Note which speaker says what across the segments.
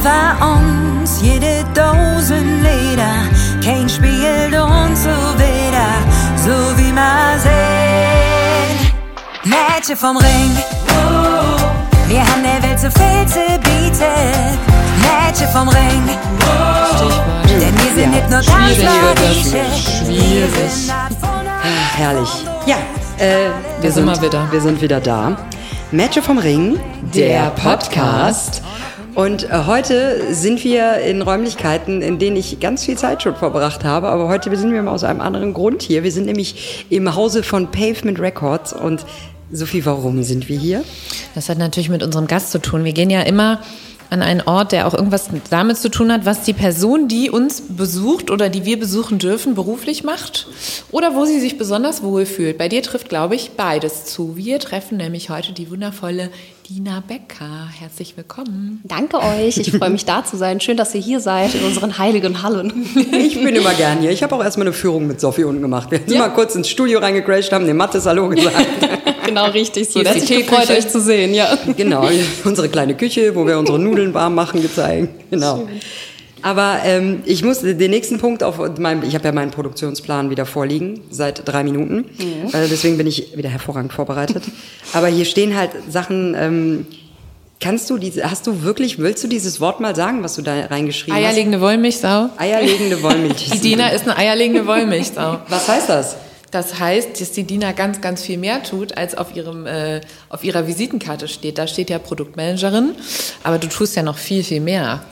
Speaker 1: über uns jede Dosen Leder, kein spielt uns so wieder, so wie man sehen. Mädchen vom Ring, wir haben der Welt so viel zu bieten. Mädchen vom Ring, denn wir sind nicht nur
Speaker 2: Schwierig, schwierig.
Speaker 3: Herrlich. Ja, äh, wir,
Speaker 2: sind
Speaker 3: sind
Speaker 2: wir wieder.
Speaker 3: Wir sind wieder da. Matche vom Ring,
Speaker 2: Der Podcast.
Speaker 3: Und äh, heute sind wir in Räumlichkeiten, in denen ich ganz viel Zeit schon verbracht habe. Aber heute sind wir mal aus einem anderen Grund hier. Wir sind nämlich im Hause von Pavement Records. Und Sophie, warum sind wir hier?
Speaker 2: Das hat natürlich mit unserem Gast zu tun. Wir gehen ja immer an einen Ort, der auch irgendwas damit zu tun hat, was die Person, die uns besucht oder die wir besuchen dürfen, beruflich macht oder wo sie sich besonders wohl fühlt. Bei dir trifft, glaube ich, beides zu. Wir treffen nämlich heute die wundervolle Dina Becker. Herzlich willkommen.
Speaker 4: Danke euch. Ich freue mich da zu sein. Schön, dass ihr hier seid in unseren heiligen Hallen.
Speaker 3: Ich bin immer gern hier. Ich habe auch erstmal eine Führung mit Sophie unten gemacht. Wir sind
Speaker 4: Ja.
Speaker 3: mal kurz ins Studio reingecrashed, haben dem Mattes Hallo gesagt.
Speaker 4: Genau richtig. So,
Speaker 2: Hier ist die Teeküche.
Speaker 4: euch zu sehen. Ja.
Speaker 3: genau, unsere kleine Küche, wo wir unsere Nudeln warm machen, gezeigt. Genau. Aber ähm, ich muss den nächsten Punkt auf meinem, ich habe ja meinen Produktionsplan wieder vorliegen, seit drei Minuten. Äh, deswegen bin ich wieder hervorragend vorbereitet. Aber hier stehen halt Sachen, ähm, kannst du diese, hast du wirklich, willst du dieses Wort mal sagen, was du da reingeschrieben
Speaker 2: Eierlegende Wollmilchsau.
Speaker 3: hast? Eierlegende Wollmilch.
Speaker 2: Die Dina ist eine eierlegende Wollmilchsau.
Speaker 3: Was heißt das?
Speaker 2: Das heißt, dass die Dina ganz, ganz viel mehr tut, als auf, ihrem, äh, auf ihrer Visitenkarte steht. Da steht ja Produktmanagerin, aber du tust ja noch viel, viel mehr.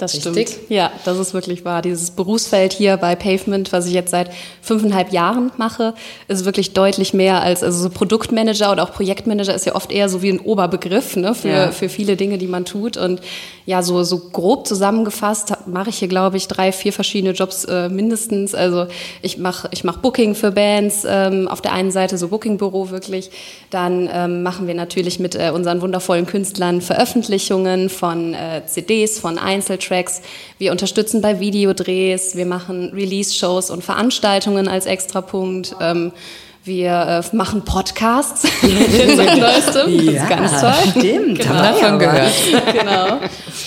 Speaker 4: Das
Speaker 2: Richtig?
Speaker 4: stimmt. Ja, das ist wirklich wahr. Dieses Berufsfeld hier bei Pavement, was ich jetzt seit fünfeinhalb Jahren mache, ist wirklich deutlich mehr als, also so Produktmanager oder auch Projektmanager ist ja oft eher so wie ein Oberbegriff, ne, für,
Speaker 3: Ja.
Speaker 4: für viele Dinge, die man tut. Und ja, so, so grob zusammengefasst mache ich hier, glaube ich, drei, vier verschiedene Jobs äh, mindestens. Also ich mache ich mach Booking für Bands, ähm, auf der einen Seite so Bookingbüro wirklich. Dann ähm, machen wir natürlich mit äh, unseren wundervollen Künstlern Veröffentlichungen von äh, CDs, von Einzeltracks. Wir unterstützen bei Videodrehs, wir machen Release-Shows und Veranstaltungen als Extrapunkt. Ähm, wir äh, machen Podcasts neuestem. Das ist ganz toll.
Speaker 3: stimmt.
Speaker 4: Genau.
Speaker 3: haben wir
Speaker 2: Davon gehört.
Speaker 4: genau.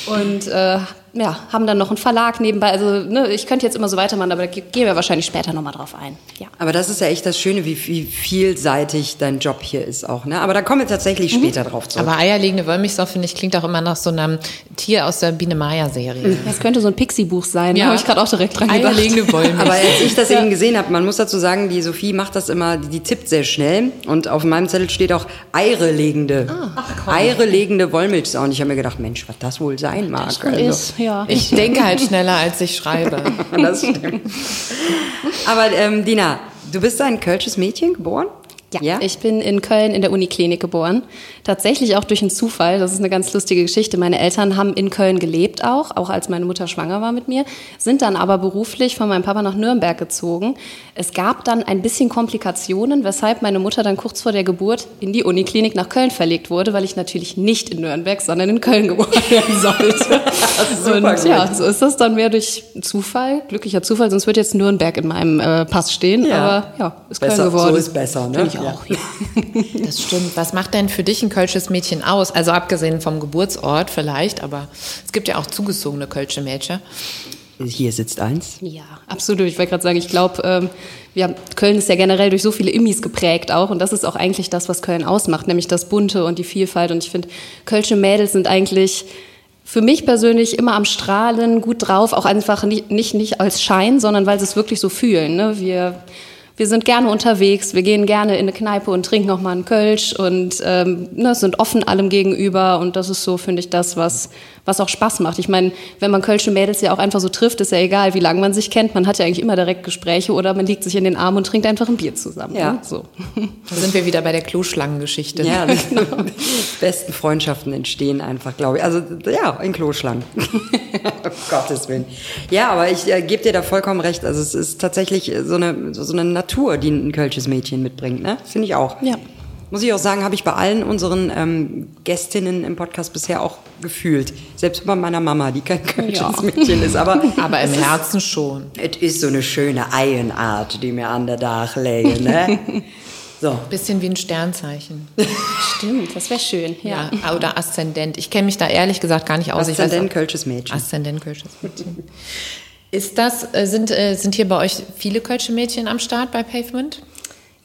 Speaker 4: Und äh, ja, haben dann noch einen Verlag nebenbei. Also ne, ich könnte jetzt immer so weitermachen, aber da ge- gehen wir wahrscheinlich später nochmal drauf ein. Ja.
Speaker 3: Aber das ist ja echt das Schöne, wie, wie vielseitig dein Job hier ist auch. Ne? Aber da kommen wir tatsächlich später drauf zurück.
Speaker 2: Aber eierlegende Wollmilchsau, finde ich, klingt auch immer nach so einem Tier aus der Biene Maya-Serie.
Speaker 4: Das könnte so ein Pixie-Buch sein.
Speaker 2: Ja.
Speaker 4: Ja. Habe ich gerade auch direkt dran gedacht.
Speaker 2: Eierlegende Wollmilchsau.
Speaker 3: Aber als ich das eben gesehen habe, man muss dazu sagen, die Sophie macht das immer, die, die tippt sehr schnell und auf meinem Zettel steht auch Eire-legende. Eire-legende Wollmilchsau. Und ich habe mir gedacht, Mensch, was das wohl sein mag. Also,
Speaker 4: ist, ja.
Speaker 2: Ich denke halt schneller, als ich schreibe.
Speaker 3: das stimmt. Aber ähm, Dina, du bist ein kölsches Mädchen geboren?
Speaker 4: Ja, ich bin in Köln in der Uniklinik geboren. Tatsächlich auch durch einen Zufall. Das ist eine ganz lustige Geschichte. Meine Eltern haben in Köln gelebt auch, auch als meine Mutter schwanger war mit mir, sind dann aber beruflich von meinem Papa nach Nürnberg gezogen. Es gab dann ein bisschen Komplikationen, weshalb meine Mutter dann kurz vor der Geburt in die Uniklinik nach Köln verlegt wurde, weil ich natürlich nicht in Nürnberg, sondern in Köln geboren werden sollte. Und ja, so ist das dann mehr durch Zufall, glücklicher Zufall, sonst wird jetzt Nürnberg in meinem äh, Pass stehen.
Speaker 3: Ja.
Speaker 4: Aber ja, ist Köln
Speaker 3: Besser,
Speaker 4: geworden.
Speaker 3: so ist besser, ne?
Speaker 4: Auch, ja.
Speaker 2: Das stimmt. Was macht denn für dich ein kölsches Mädchen aus? Also abgesehen vom Geburtsort vielleicht, aber es gibt ja auch zugezogene kölsche Mädchen.
Speaker 3: Hier sitzt eins.
Speaker 4: Ja, absolut. Ich wollte gerade sagen, ich glaube, ähm, wir haben, Köln ist ja generell durch so viele Immis geprägt auch und das ist auch eigentlich das, was Köln ausmacht, nämlich das Bunte und die Vielfalt. Und ich finde, kölsche Mädels sind eigentlich für mich persönlich immer am Strahlen, gut drauf, auch einfach nicht, nicht, nicht als Schein, sondern weil sie es wirklich so fühlen. Ne? Wir, wir sind gerne unterwegs, wir gehen gerne in eine Kneipe und trinken auch mal einen Kölsch und ähm, ne, sind offen allem gegenüber und das ist so, finde ich, das, was, was auch Spaß macht. Ich meine, wenn man Kölsche Mädels ja auch einfach so trifft, ist ja egal, wie lange man sich kennt, man hat ja eigentlich immer direkt Gespräche oder man liegt sich in den Arm und trinkt einfach ein Bier zusammen.
Speaker 3: Ja.
Speaker 4: Ne? So.
Speaker 2: Da sind wir wieder bei der Kloschlangengeschichte.
Speaker 3: Ja, die besten Freundschaften entstehen einfach, glaube ich. Also ja, in Kloschlangen. um Gottes Willen. Ja, aber ich äh, gebe dir da vollkommen recht. Also es ist tatsächlich so eine, so eine Natur, die ein kölsches Mädchen mitbringt. Ne? Finde ich auch.
Speaker 4: Ja.
Speaker 3: Muss ich auch sagen, habe ich bei allen unseren ähm, Gästinnen im Podcast bisher auch gefühlt. Selbst bei meiner Mama, die kein kölsches
Speaker 4: Ja.
Speaker 3: Mädchen ist. Aber
Speaker 2: Aber im Herzen schon.
Speaker 3: es ist so eine schöne Eienart, die mir an der Dach legen, ne? So.
Speaker 2: Bisschen wie ein Sternzeichen.
Speaker 4: Stimmt, das wäre schön. Ja.
Speaker 2: Ja. Oder Aszendent. Ich kenne mich da ehrlich gesagt gar nicht aus.
Speaker 3: Aszendent, Kölsches Mädchen.
Speaker 2: Aszendent Kölsches Mädchen. Ist das, äh, sind, äh, sind hier bei euch viele Kölsche Mädchen am Start bei Pavement?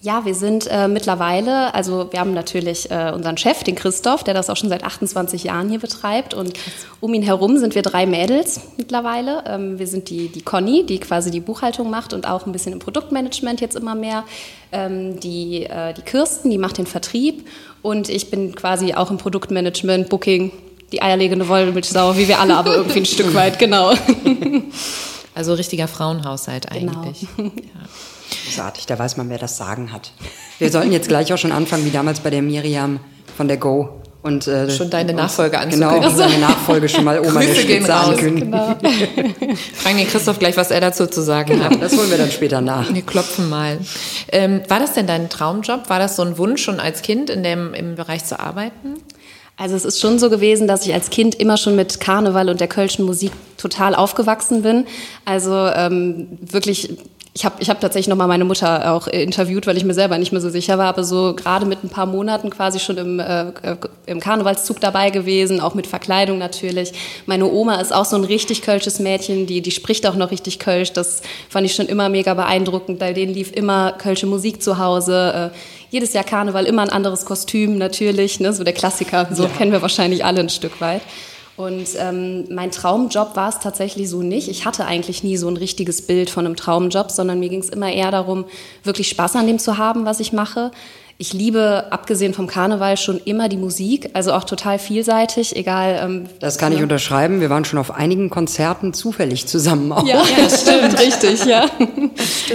Speaker 4: Ja, wir sind äh, mittlerweile, also wir haben natürlich äh, unseren Chef, den Christoph, der das auch schon seit 28 Jahren hier betreibt. Und um ihn herum sind wir drei Mädels mittlerweile. Ähm, wir sind die, die Conny, die quasi die Buchhaltung macht und auch ein bisschen im Produktmanagement jetzt immer mehr. Ähm, die, äh, die Kirsten, die macht den Vertrieb. Und ich bin quasi auch im Produktmanagement, Booking, die eierlegende Wollmilchsau, wie wir alle, aber irgendwie ein Stück weit, genau.
Speaker 2: Also richtiger Frauenhaushalt
Speaker 4: Genau.
Speaker 2: eigentlich.
Speaker 3: Großartig, da weiß man, wer das Sagen hat. Wir sollten jetzt gleich auch schon anfangen, wie damals bei der Miriam von der Go. Und, äh,
Speaker 2: Schon deine Nachfolge
Speaker 3: Genau,
Speaker 2: anzukündigen.
Speaker 3: seine Nachfolge schon mal Oma der
Speaker 2: Grüße gehen
Speaker 3: Spitze ankündigen.
Speaker 2: Fragen den Christoph gleich, was er dazu zu sagen hat.
Speaker 3: Das holen wir dann später nach.
Speaker 2: Wir klopfen mal. Ähm, war das denn dein Traumjob? War das so ein Wunsch schon als Kind in dem, im Bereich zu arbeiten?
Speaker 4: Also es ist schon so gewesen, dass ich als Kind immer schon mit Karneval und der kölschen Musik total aufgewachsen bin. Also ähm, wirklich, ich habe ich hab tatsächlich noch mal meine Mutter auch äh, interviewt, weil ich mir selber nicht mehr so sicher war, aber so gerade mit ein paar Monaten quasi schon im, äh, äh, im Karnevalszug dabei gewesen, auch mit Verkleidung natürlich. Meine Oma ist auch so ein richtig kölsches Mädchen, die, die spricht auch noch richtig kölsch. Das fand ich schon immer mega beeindruckend. Bei denen lief immer kölsche Musik zu Hause. Äh, jedes Jahr Karneval immer ein anderes Kostüm natürlich, ne, so der Klassiker, so kennen wir wahrscheinlich alle ein Stück weit. Und ähm, mein Traumjob war es tatsächlich so nicht. Ich hatte eigentlich nie so ein richtiges Bild von einem Traumjob, sondern mir ging es immer eher darum, wirklich Spaß an dem zu haben, was ich mache. Ich liebe, abgesehen vom Karneval, schon immer die Musik, also auch total vielseitig, egal. Ähm,
Speaker 3: Das kann ich unterschreiben. Wir waren schon auf einigen Konzerten zufällig zusammen auch.
Speaker 4: Ja, ja das stimmt, richtig, ja.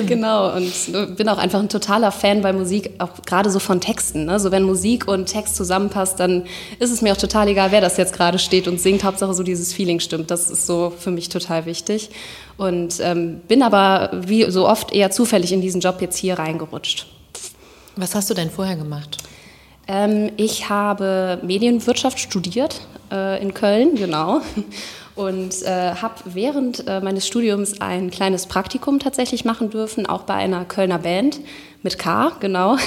Speaker 4: Genau, und bin auch einfach ein totaler Fan bei Musik, auch gerade so von Texten. Ne? So wenn Musik und Text zusammenpasst, dann ist es mir auch total egal, wer das jetzt gerade steht und singt. Hauptsache so dieses Feeling stimmt. Das ist so für mich total wichtig. Und ähm, bin aber wie so oft eher zufällig in diesen Job jetzt hier reingerutscht.
Speaker 2: Was hast du denn vorher gemacht?
Speaker 4: Ähm, ich habe Medienwirtschaft studiert äh, in Köln, genau. Und äh, habe während äh, meines Studiums ein kleines Praktikum tatsächlich machen dürfen, auch bei einer Kölner Band mit K, genau.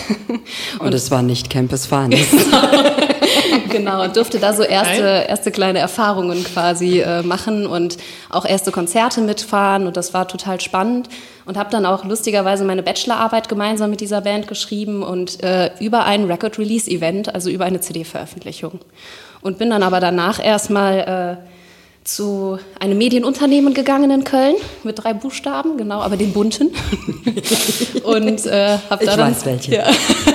Speaker 3: Und es war nicht Campus Finest.
Speaker 4: genau, und durfte da so erste, erste kleine Erfahrungen quasi äh, machen und auch erste Konzerte mitfahren und das war total spannend und habe dann auch lustigerweise meine Bachelorarbeit gemeinsam mit dieser Band geschrieben und äh, über ein Record Release Event, also über eine CD-Veröffentlichung. Und bin dann aber danach erstmal äh, zu einem Medienunternehmen gegangen in Köln mit drei Buchstaben, genau, aber den bunten. und äh, habe
Speaker 3: Ich
Speaker 4: da dann,
Speaker 3: weiß welche.
Speaker 4: Ja.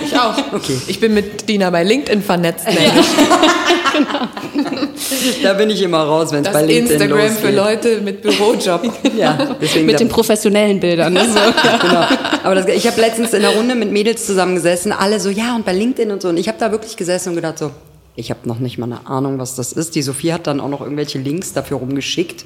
Speaker 2: Ich auch.
Speaker 3: Okay.
Speaker 2: Ich bin mit Dina bei LinkedIn vernetzt, nämlich.
Speaker 3: Da bin ich immer raus, wenn es bei LinkedIn
Speaker 2: Instagram
Speaker 3: losgeht.
Speaker 2: für Leute mit Bürojob.
Speaker 3: Ja, deswegen
Speaker 4: mit den professionellen Bildern. Ne? So.
Speaker 3: genau. Aber das, ich habe letztens in einer Runde mit Mädels zusammengesessen, alle so, ja, und bei LinkedIn und so. Und ich habe da wirklich gesessen und gedacht so, ich habe noch nicht mal eine Ahnung, was das ist. Die Sophie hat dann auch noch irgendwelche Links dafür rumgeschickt.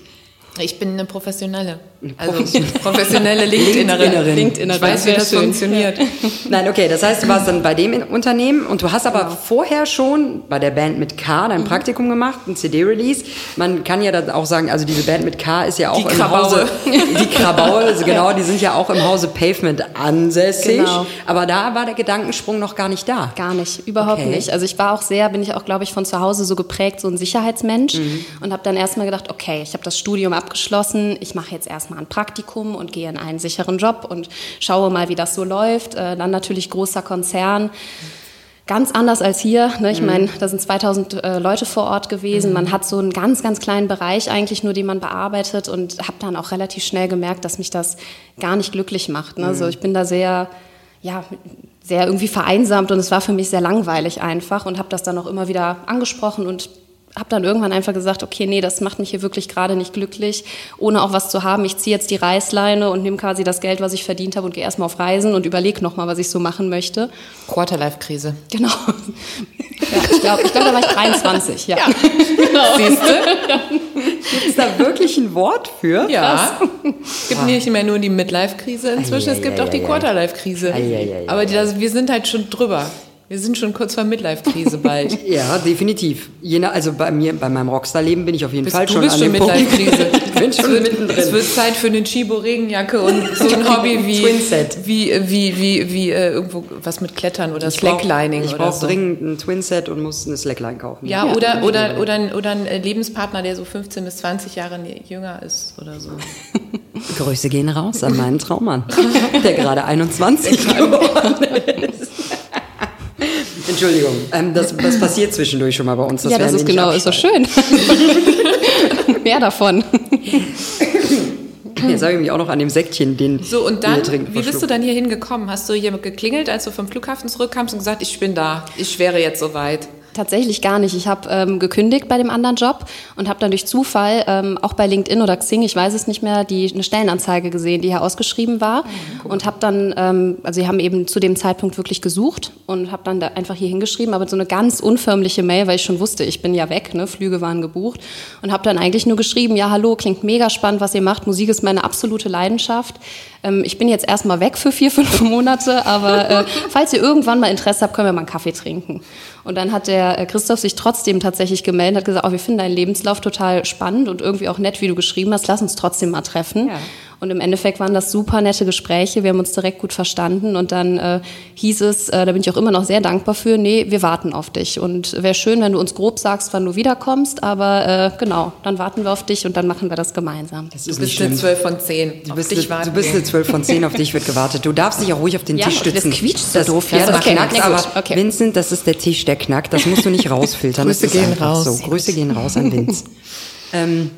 Speaker 2: Ich bin eine professionelle. Also professionelle LinkedInerin.
Speaker 3: LinkedInerin.
Speaker 2: Ich weiß, wie das
Speaker 4: schön.
Speaker 2: funktioniert.
Speaker 3: Nein, okay, das heißt, du warst dann bei dem Unternehmen und du hast aber vorher schon bei der Band mit K dein Praktikum gemacht, ein CD-Release. Man kann ja dann auch sagen, also diese Band mit K ist ja auch
Speaker 2: Die
Speaker 3: im
Speaker 2: Krabaue.
Speaker 3: Hause, die Krabaue, also genau, die sind ja auch im Hause Pavement ansässig.
Speaker 4: Genau.
Speaker 3: Aber da war der Gedankensprung noch gar nicht da.
Speaker 4: Gar nicht, überhaupt
Speaker 3: Okay.
Speaker 4: nicht. Also ich war auch sehr, bin ich auch, glaube ich, von zu Hause so geprägt, so ein Sicherheitsmensch und habe dann erstmal gedacht, okay, ich habe das Studium abgeschlossen, ich mache jetzt erstmal ein Praktikum und gehe in einen sicheren Job und schaue mal, wie das so läuft. Äh, dann natürlich großer Konzern. Ganz anders als hier. Ne? Ich meine, da sind 2000 äh, Leute vor Ort gewesen. Man hat so einen ganz, ganz kleinen Bereich eigentlich nur, den man bearbeitet und habe dann auch relativ schnell gemerkt, dass mich das gar nicht glücklich macht. Ne? Also ich bin da sehr, ja, sehr irgendwie vereinsamt und es war für mich sehr langweilig einfach und habe das dann auch immer wieder angesprochen und habe dann irgendwann einfach gesagt, okay, nee, das macht mich hier wirklich gerade nicht glücklich, ohne auch was zu haben. Ich ziehe jetzt die Reißleine und nehme quasi das Geld, was ich verdient habe und gehe erstmal auf Reisen und überlege nochmal, was ich so machen möchte.
Speaker 2: Quarterlife-Krise.
Speaker 4: Genau. Ja, ich glaube, ich glaub, da war ich 23, ja.
Speaker 2: Siehst du?
Speaker 3: Ist da wirklich ein Wort für?
Speaker 2: Ja. Es gibt nicht mehr nur die Midlife-Krise inzwischen, es gibt auch die. Quarterlife-Krise. Aber das, wir sind halt schon drüber. Wir sind schon kurz vor Midlife-Krise bald.
Speaker 3: Ja, definitiv. Je nach, also bei mir, bei meinem Rockstar-Leben bin ich auf jeden
Speaker 2: Bist-
Speaker 3: Fall schon an
Speaker 2: schon
Speaker 3: dem Punkt.
Speaker 2: Midlife-Krise.
Speaker 3: ich bin
Speaker 2: Es
Speaker 3: schon
Speaker 2: wird,
Speaker 3: mittendrin.
Speaker 2: es wird Zeit für eine Chibo-Regenjacke und so ein Hobby wie,
Speaker 3: Twinset.
Speaker 2: wie, wie, wie, wie äh, irgendwo was mit Klettern oder
Speaker 3: Ich brauch-
Speaker 2: Slacklining
Speaker 3: Ich
Speaker 2: oder
Speaker 3: brauche
Speaker 2: so.
Speaker 3: dringend ein Twinset und muss eine Slackline kaufen.
Speaker 2: Ja, oder, oder, oder, ein, oder ein äh, Lebenspartner, der so 15 bis 20 Jahre jünger ist oder so.
Speaker 3: Grüße gehen raus an meinen Traummann, der gerade 21 geworden ist. Entschuldigung, ähm, das, das passiert zwischendurch schon mal bei uns. dass
Speaker 4: ja,
Speaker 3: wir
Speaker 4: das ist genau, ist doch schön. Mehr davon.
Speaker 3: Jetzt habe ich mich auch noch an dem Säckchen, den
Speaker 2: So, und
Speaker 3: wir
Speaker 2: dann,
Speaker 3: trinken,
Speaker 2: wie bist du dann hier hingekommen? Hast du hier geklingelt, als du vom Flughafen zurückkamst und gesagt, ich bin da, ich wäre jetzt soweit?
Speaker 4: Tatsächlich gar nicht. Ich habe ähm, gekündigt bei dem anderen Job und habe dann durch Zufall ähm, auch bei LinkedIn oder Xing, ich weiß es nicht mehr, die eine Stellenanzeige gesehen, die hier ausgeschrieben war und habe dann, ähm, also sie haben eben zu dem Zeitpunkt wirklich gesucht und habe dann da einfach hier hingeschrieben, aber so eine ganz unförmliche Mail, weil ich schon wusste, ich bin ja weg, ne, Flüge waren gebucht und habe dann eigentlich nur geschrieben, ja hallo, klingt mega spannend, was ihr macht, Musik ist meine absolute Leidenschaft. Ähm, ich bin jetzt erstmal weg für vier, fünf Monate, aber äh, falls ihr irgendwann mal Interesse habt, können wir mal einen Kaffee trinken. Und dann hat der äh, Christoph sich trotzdem tatsächlich gemeldet, hat gesagt, oh, wir finden deinen Lebenslauf total spannend und irgendwie auch nett, wie du geschrieben hast. Lass uns trotzdem mal treffen.
Speaker 3: Ja.
Speaker 4: Und im Endeffekt waren das super nette Gespräche. Wir haben uns direkt gut verstanden. Und dann äh, hieß es, äh, da bin ich auch immer noch sehr dankbar für, nee, wir warten auf dich. Und wäre schön, wenn du uns grob sagst, wann du wiederkommst. Aber äh, genau, dann warten wir auf dich und dann machen wir das gemeinsam.
Speaker 3: Das
Speaker 2: Du
Speaker 3: ist
Speaker 2: bist eine
Speaker 3: schlimm.
Speaker 2: 12 von 10.
Speaker 3: Du
Speaker 2: Auf
Speaker 3: bist,
Speaker 2: dich
Speaker 3: eine,
Speaker 2: warten
Speaker 3: du bist eine 12 von 10, auf dich wird gewartet. Du darfst dich auch ruhig auf den
Speaker 4: Ja,
Speaker 3: Tisch
Speaker 4: das
Speaker 3: stützen.
Speaker 4: quietscht so doof.
Speaker 3: Ja, das
Speaker 4: okay,
Speaker 3: knackt, aber
Speaker 4: okay.
Speaker 3: Vincent, das ist der Tisch, der knackt. Das musst du nicht rausfiltern.
Speaker 2: Grüße
Speaker 3: das
Speaker 2: gehen raus.
Speaker 3: So. Grüße gehen raus an Vince. ähm,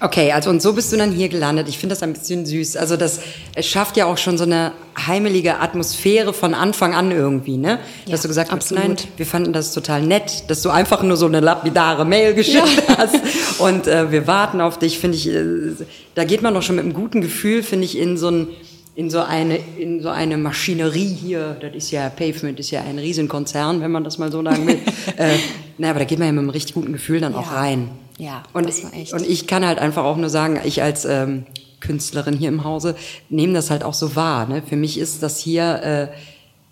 Speaker 3: okay, also und so bist du dann hier gelandet. Ich finde das ein bisschen süß. Also das schafft ja auch schon so eine heimelige Atmosphäre von Anfang an irgendwie, ne?
Speaker 4: Ja,
Speaker 3: dass du gesagt hast, nein, wir fanden das total nett, dass du einfach nur so eine lapidare Mail geschickt hast und äh, wir warten auf dich, finde ich, äh, da geht man doch schon mit einem guten Gefühl, finde ich, in so ein in so eine in so eine Maschinerie hier, das ist ja Pavement ist ja ein Riesenkonzern, wenn man das mal so sagen will. äh, na, aber da geht man ja mit einem richtig guten Gefühl dann auch
Speaker 4: Ja.
Speaker 3: rein.
Speaker 4: Ja,
Speaker 3: und
Speaker 4: das war echt.
Speaker 3: und ich kann halt einfach auch nur sagen, ich als ähm, Künstlerin hier im Hause nehme das halt auch so wahr. Ne? Für mich ist das hier äh,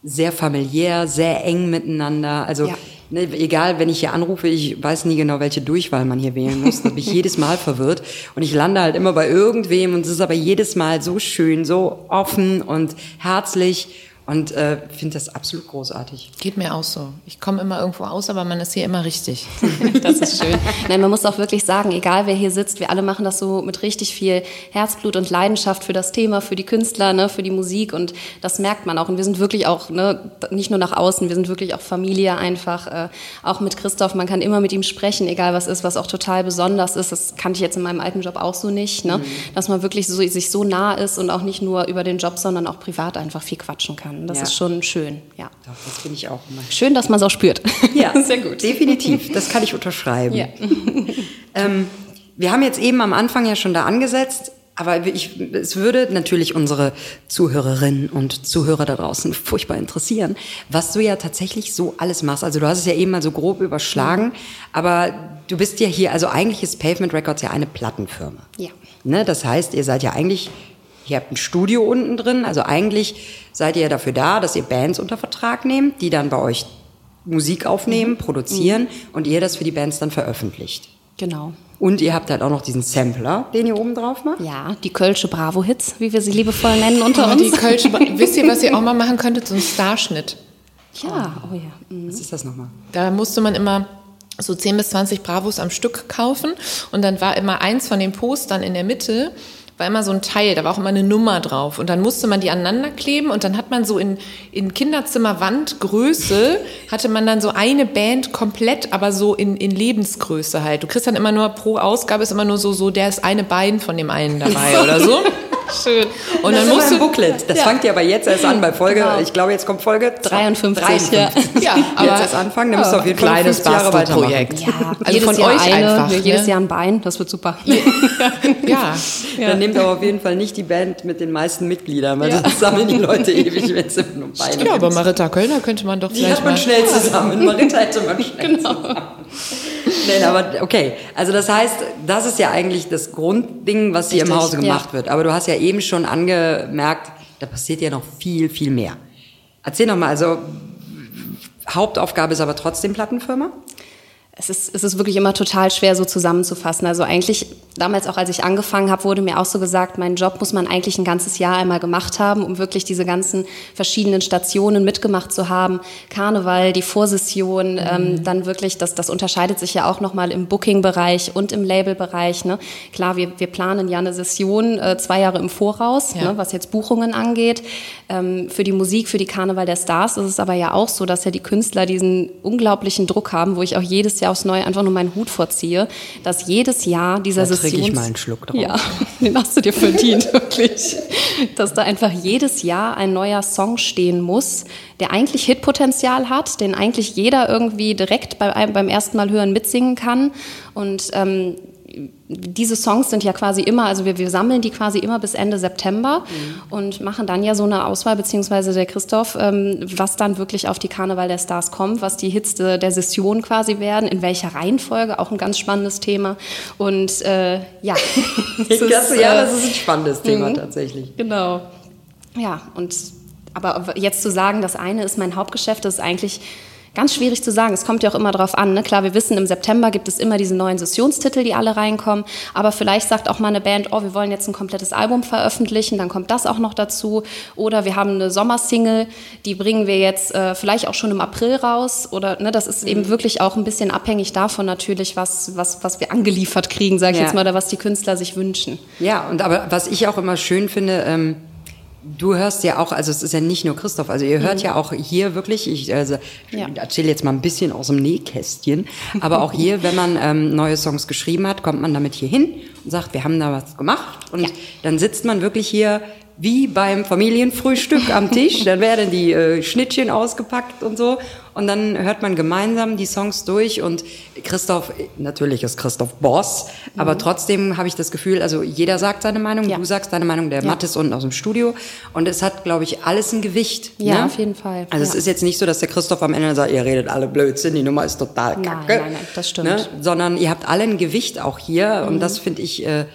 Speaker 3: sehr familiär, sehr eng miteinander. Also
Speaker 4: Ja.
Speaker 3: ne, egal, wenn ich hier anrufe, ich weiß nie genau, welche Durchwahl man hier wählen muss. Da bin ich jedes Mal verwirrt. Und ich lande halt immer bei irgendwem und es ist aber jedes Mal so schön, so offen und herzlich. Und äh, finde das absolut großartig.
Speaker 2: Geht mir auch so. Ich komme immer irgendwo aus, aber man ist hier immer richtig.
Speaker 4: Das ist schön. Nein, man muss auch wirklich sagen, egal wer hier sitzt, wir alle machen das so mit richtig viel Herzblut und Leidenschaft für das Thema, für die Künstler, ne, für die Musik und das merkt man auch. Und wir sind wirklich auch, ne, nicht nur nach außen, wir sind wirklich auch Familie einfach, äh, auch mit Christoph, man kann immer mit ihm sprechen, egal was ist, was auch total besonders ist. Das kannte ich jetzt in meinem alten Job auch so nicht, ne, dass man wirklich so, sich so nah ist und auch nicht nur über den Job, sondern auch privat einfach viel quatschen kann. Das
Speaker 3: Ja.
Speaker 4: ist schon schön, ja.
Speaker 3: Doch, das finde ich auch immer.
Speaker 4: Schön, dass man es auch spürt.
Speaker 3: Ja, sehr gut. Definitiv, das kann ich unterschreiben.
Speaker 4: Ja.
Speaker 3: Ähm, wir haben jetzt eben am Anfang ja schon da angesetzt, aber ich, es würde natürlich unsere Zuhörerinnen und Zuhörer da draußen furchtbar interessieren, was du ja tatsächlich so alles machst. Also du hast es ja eben mal so grob überschlagen, aber du bist ja hier, also eigentlich ist Pavement Records ja eine Plattenfirma.
Speaker 4: Ja.
Speaker 3: Ne, das heißt, ihr seid ja eigentlich, ihr habt ein Studio unten drin, also eigentlich seid ihr ja dafür da, dass ihr Bands unter Vertrag nehmt, die dann bei euch Musik aufnehmen, produzieren und ihr das für die Bands dann veröffentlicht.
Speaker 4: Genau.
Speaker 3: Und ihr habt halt auch noch diesen Sampler, den ihr oben drauf macht.
Speaker 4: Ja, die Kölsche Bravo-Hits, wie wir sie liebevoll nennen unter
Speaker 2: Aber
Speaker 4: uns.
Speaker 2: die Kölsche, wisst ihr, was ihr auch mal machen könntet? So ein Starschnitt.
Speaker 4: ja, oh ja. Mhm.
Speaker 3: Was ist das nochmal?
Speaker 2: Da musste man immer so 10 bis 20 Bravos am Stück kaufen und dann war immer eins von den Postern in der Mitte war immer so ein Teil, da war auch immer eine Nummer drauf und dann musste man die aneinander kleben und dann hat man so in, in Kinderzimmerwandgröße hatte man dann so eine Band komplett, aber so in, in Lebensgröße halt. Du kriegst dann immer nur pro Ausgabe ist immer nur so, so der ist eine Bein von dem einen dabei oder so.
Speaker 4: Schön.
Speaker 2: Und
Speaker 3: das
Speaker 2: dann musst du,
Speaker 3: Booklet. Das fangt ihr aber jetzt erst an bei Folge,
Speaker 4: Genau.
Speaker 3: ich glaube, jetzt kommt Folge
Speaker 4: 53,
Speaker 3: 53.
Speaker 4: ja.
Speaker 2: ja, aber
Speaker 3: jetzt erst anfangen, dann müsst ihr auf jeden Fall
Speaker 2: kleines
Speaker 3: 50 Jahre weitermachen.
Speaker 2: Bastelprojekt.
Speaker 4: Ja,
Speaker 2: also
Speaker 4: jedes
Speaker 2: von
Speaker 4: Jahr
Speaker 2: euch
Speaker 4: eine,
Speaker 2: einfach.
Speaker 4: jedes
Speaker 2: ne?
Speaker 4: Jahr ein Bein, das wird super.
Speaker 2: Ja.
Speaker 3: Dann nehmt aber auf jeden Fall nicht die Band mit den meisten Mitgliedern, weil sonst sammeln die Leute ewig, wenn sie nur Beine
Speaker 2: Ja, aber. Marita Kölner könnte man doch
Speaker 3: Die
Speaker 2: vielleicht
Speaker 3: hat man
Speaker 2: mal.
Speaker 3: schnell zusammen. Marita hätte man schnell zusammen. Nein, aber okay. Also das heißt, das ist ja eigentlich das Grundding, was hier im
Speaker 4: Richtig,
Speaker 3: Hause
Speaker 4: ja.
Speaker 3: gemacht wird. Aber du hast ja eben schon angemerkt, da passiert ja noch viel, viel mehr. Erzähl noch mal, also Hauptaufgabe ist aber trotzdem Plattenfirma?
Speaker 4: Es ist, es ist wirklich immer total schwer so zusammenzufassen. Also eigentlich, damals auch als ich angefangen habe, wurde mir auch so gesagt, meinen Job muss man eigentlich ein ganzes Jahr einmal gemacht haben, um wirklich diese ganzen verschiedenen Stationen mitgemacht zu haben. Karneval, die Vorsession, mhm. ähm, dann wirklich, das, das unterscheidet sich ja auch nochmal im Booking-Bereich und im Label-Bereich. Ne? Klar, wir, wir planen ja eine Session äh, zwei Jahre im Voraus, ja. ne, was jetzt Buchungen angeht. Ähm, für die Musik, für die Karneval der Stars ist es aber ja auch so, dass ja die Künstler diesen unglaublichen Druck haben, wo ich auch jedes Jahr aufs Neue einfach nur meinen Hut vorziehe, dass jedes Jahr dieser da Sessions...
Speaker 3: ich mal einen Schluck drauf.
Speaker 4: Ja, den hast du dir verdient, wirklich. Dass da einfach jedes Jahr ein neuer Song stehen muss, der eigentlich Hitpotenzial hat, den eigentlich jeder irgendwie direkt bei, beim ersten Mal hören mitsingen kann. Und ähm, diese Songs sind ja quasi immer, also wir, wir sammeln die quasi immer bis Ende September mhm. und machen dann ja so eine Auswahl, beziehungsweise der Christoph, ähm, was dann wirklich auf die Karneval der Stars kommt, was die Hits de, der Session quasi werden, in welcher Reihenfolge, auch ein ganz spannendes Thema. Und äh, ja.
Speaker 3: das ist, ja, das ist ein spannendes Thema mhm. tatsächlich.
Speaker 4: Genau. Ja, und aber jetzt zu sagen, das eine ist mein Hauptgeschäft, das ist eigentlich Ganz schwierig zu sagen. Es kommt ja auch immer darauf an. Ne? Klar, wir wissen, im September gibt es immer diese neuen Sessionstitel, die alle reinkommen. Aber vielleicht sagt auch mal eine Band, oh, wir wollen jetzt ein komplettes Album veröffentlichen, dann kommt das auch noch dazu. Oder wir haben eine Sommersingle, die bringen wir jetzt äh, vielleicht auch schon im April raus. Oder ne, das ist mhm. eben wirklich auch ein bisschen abhängig davon natürlich, was, was, was wir angeliefert kriegen, sage ich ja. jetzt mal, oder was die Künstler sich wünschen.
Speaker 3: Ja, und aber was ich auch immer schön finde, ähm Du hörst ja auch, also es ist ja nicht nur Christoph, also ihr hört mhm. ja auch hier wirklich, ich also, ja. erzähle jetzt mal ein bisschen aus dem Nähkästchen, aber auch hier, wenn man ähm, neue Songs geschrieben hat, kommt man damit hier hin und sagt, wir haben da was gemacht und ja. dann sitzt man wirklich hier wie beim Familienfrühstück am Tisch. Dann werden die äh, Schnittchen ausgepackt und so. Und dann hört man gemeinsam die Songs durch. Und Christoph, natürlich ist Christoph Boss, mhm. aber trotzdem habe ich das Gefühl, also jeder sagt seine Meinung, ja. du sagst deine Meinung, der ja. Matt ist unten aus dem Studio. Und es hat, glaube ich, alles ein Gewicht.
Speaker 4: Ja, ne? auf jeden Fall.
Speaker 3: Also ja. es ist jetzt nicht so, dass der Christoph am Ende sagt, ihr redet alle Blödsinn, die Nummer ist total kacke.
Speaker 4: Nein, nein, nein, das stimmt. Ne?
Speaker 3: Sondern ihr habt alle ein Gewicht auch hier. Mhm. Und das finde ich äh,